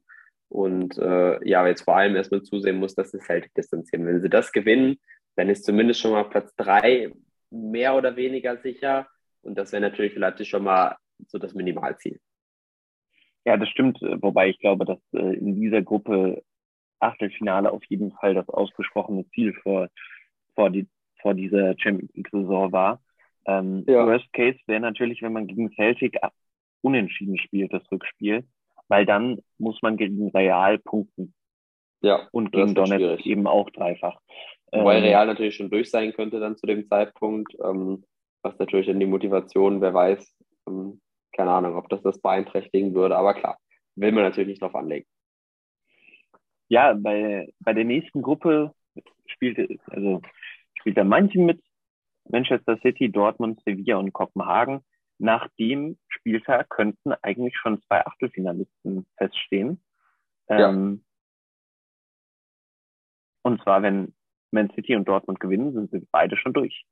Und äh, ja, jetzt vor allem erstmal zusehen muss, dass sie Celtic distanzieren. Wenn sie das gewinnen, dann ist zumindest schon mal Platz drei mehr oder weniger sicher. Und das wäre natürlich für Leipzig schon mal so das Minimalziel. Ja, das stimmt. Wobei ich glaube, dass äh, in dieser Gruppe Achtelfinale auf jeden Fall das ausgesprochene Ziel vor, vor, die, vor dieser Champions League-Saison war. Ähm, ja. Worst Case wäre natürlich, wenn man gegen Celtic unentschieden spielt, das Rückspiel, weil dann muss man gegen Real punkten. Ja. Und gegen Donetsk eben auch dreifach. Wobei ähm, Real natürlich schon durch sein könnte dann zu dem Zeitpunkt, ähm, was natürlich dann die Motivation, wer weiß, ähm, keine Ahnung, ob das das beeinträchtigen würde, aber klar, will man natürlich nicht drauf anlegen. Ja, bei, bei der nächsten Gruppe spielte, also spielt da manchen mit Manchester City, Dortmund, Sevilla und Kopenhagen. Nach dem Spieltag könnten eigentlich schon zwei Achtelfinalisten feststehen. Ja. Ähm, und zwar, wenn Man City und Dortmund gewinnen, sind sie beide schon durch.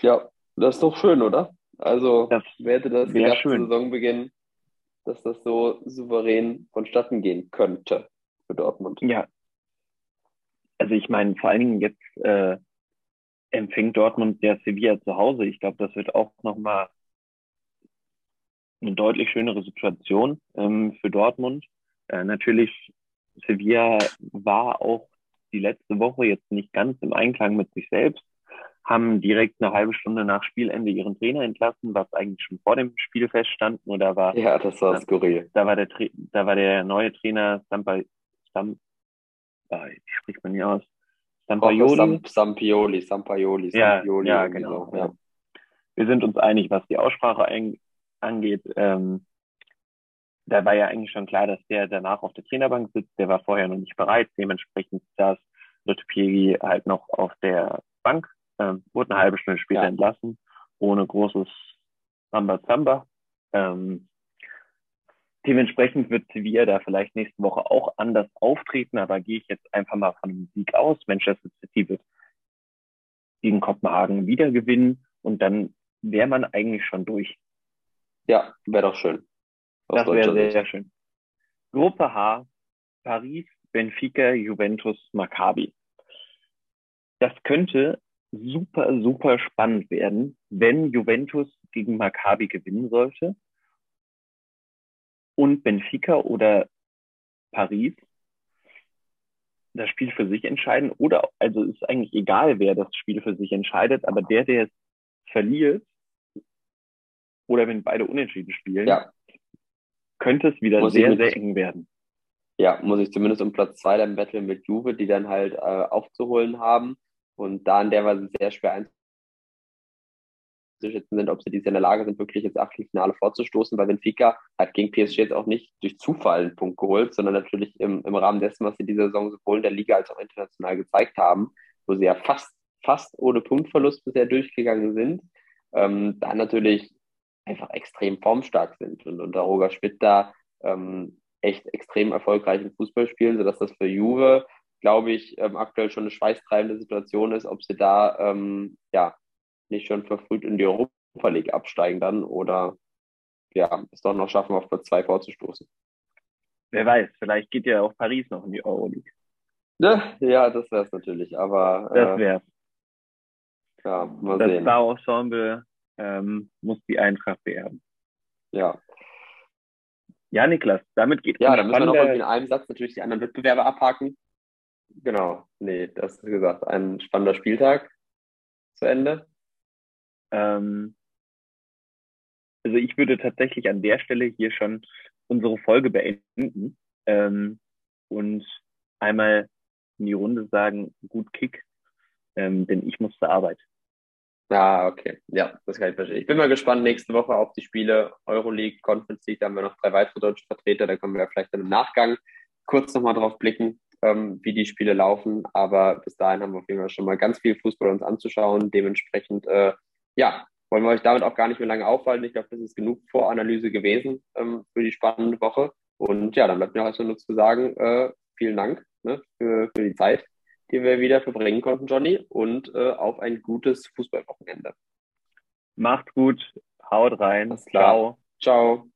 Ja, das ist doch schön, oder? Also, das wer hätte das gedacht schön. Saisonbeginn, dass das so souverän vonstatten gehen könnte für Dortmund? Ja. Also, ich meine, vor allen Dingen jetzt äh, empfängt Dortmund der Sevilla zu Hause. Ich glaube, das wird auch nochmal eine deutlich schönere Situation ähm, für Dortmund. Äh, natürlich Sevilla war auch die letzte Woche jetzt nicht ganz im Einklang mit sich selbst, haben direkt eine halbe Stunde nach Spielende ihren Trainer entlassen, was eigentlich schon vor dem Spiel feststand. Nur da war ja, das war skurril. Da war der da war der neue Trainer Sampa, Sam, ah, wie spricht man hier aus? Sampaioli. Sam, Sampioli, Sampioli, Sampioli. Ja, ja genau. So, ja. Wir sind uns einig, was die Aussprache angeht. Ähm, da war ja eigentlich schon klar, dass der danach auf der Trainerbank sitzt. Der war vorher noch nicht bereit. Dementsprechend saß Luttepiegi halt noch auf der Bank, ähm, wurde eine halbe Stunde später ja. entlassen, ohne großes Rambazamba. Ähm, dementsprechend wird Sevilla da vielleicht nächste Woche auch anders auftreten, aber gehe ich jetzt einfach mal von einem Sieg aus. Manchester City wird gegen Kopenhagen wieder gewinnen und dann wäre man eigentlich schon durch. Ja, wäre doch schön. Das wäre sehr, sehr schön. Gruppe H, Paris, Benfica, Juventus, Maccabi. Das könnte super, super spannend werden, wenn Juventus gegen Maccabi gewinnen sollte und Benfica oder Paris das Spiel für sich entscheiden oder also ist eigentlich egal, wer das Spiel für sich entscheidet, aber der, der es verliert oder wenn beide unentschieden spielen, ja könnte es wieder muss sehr, sehr eng werden. Ja, muss ich zumindest um Platz zwei dann betteln mit Juve, die dann halt äh, aufzuholen haben und da in der Weise sehr schwer einzuschätzen sind, ob sie dies in der Lage sind, wirklich ins Achtelfinale vorzustoßen, weil Benfica hat gegen PSG jetzt auch nicht durch Zufall einen Punkt geholt, sondern natürlich im, im Rahmen dessen, was sie diese Saison sowohl in der Liga als auch international gezeigt haben, wo sie ja fast, fast ohne Punktverlust bisher durchgegangen sind. Ähm, dann natürlich einfach extrem formstark sind und unter Roger Schmidt da ähm, echt extrem erfolgreich im Fußball spielen, sodass das für Juve, glaube ich, ähm, aktuell schon eine schweißtreibende Situation ist, ob sie da ähm, ja nicht schon verfrüht in die Europa League absteigen dann oder ja, es doch noch schaffen, auf Platz zwei vorzustoßen. Wer weiß, vielleicht geht ja auch Paris noch in die Euroleague. Ja, ja das wäre es natürlich, aber. Das wäre äh, Ja, mal das sehen. Star-Ensemble ähm, muss die Eintracht beerben. Ja. Ja, Niklas, damit geht Ja, dann müssen wir noch in einem Satz natürlich die anderen Wettbewerbe abhaken. Genau, nee, das ist gesagt, ein spannender Spieltag zu Ende. Ähm, also ich würde tatsächlich an der Stelle hier schon unsere Folge beenden ähm, und einmal in die Runde sagen, gut Kick, ähm, denn ich muss zur Arbeit. Ja, okay. Ja, das kann ich verstehen. Ich bin mal gespannt nächste Woche auf die Spiele Euroleague, Conference League. Da haben wir noch drei weitere deutsche Vertreter. Da können wir vielleicht dann im Nachgang kurz nochmal drauf blicken, ähm, wie die Spiele laufen. Aber bis dahin haben wir auf jeden Fall schon mal ganz viel Fußball uns anzuschauen. Dementsprechend, äh, ja, wollen wir euch damit auch gar nicht mehr lange aufhalten. Ich glaube, das ist genug Voranalyse gewesen ähm, für die spannende Woche. Und ja, dann bleibt mir auch erstmal nur zu sagen, äh, vielen Dank ne, für, für die Zeit die wir wieder verbringen konnten, Johnny, und äh, auf ein gutes Fußballwochenende. Macht gut, haut rein. Ciao. Ciao.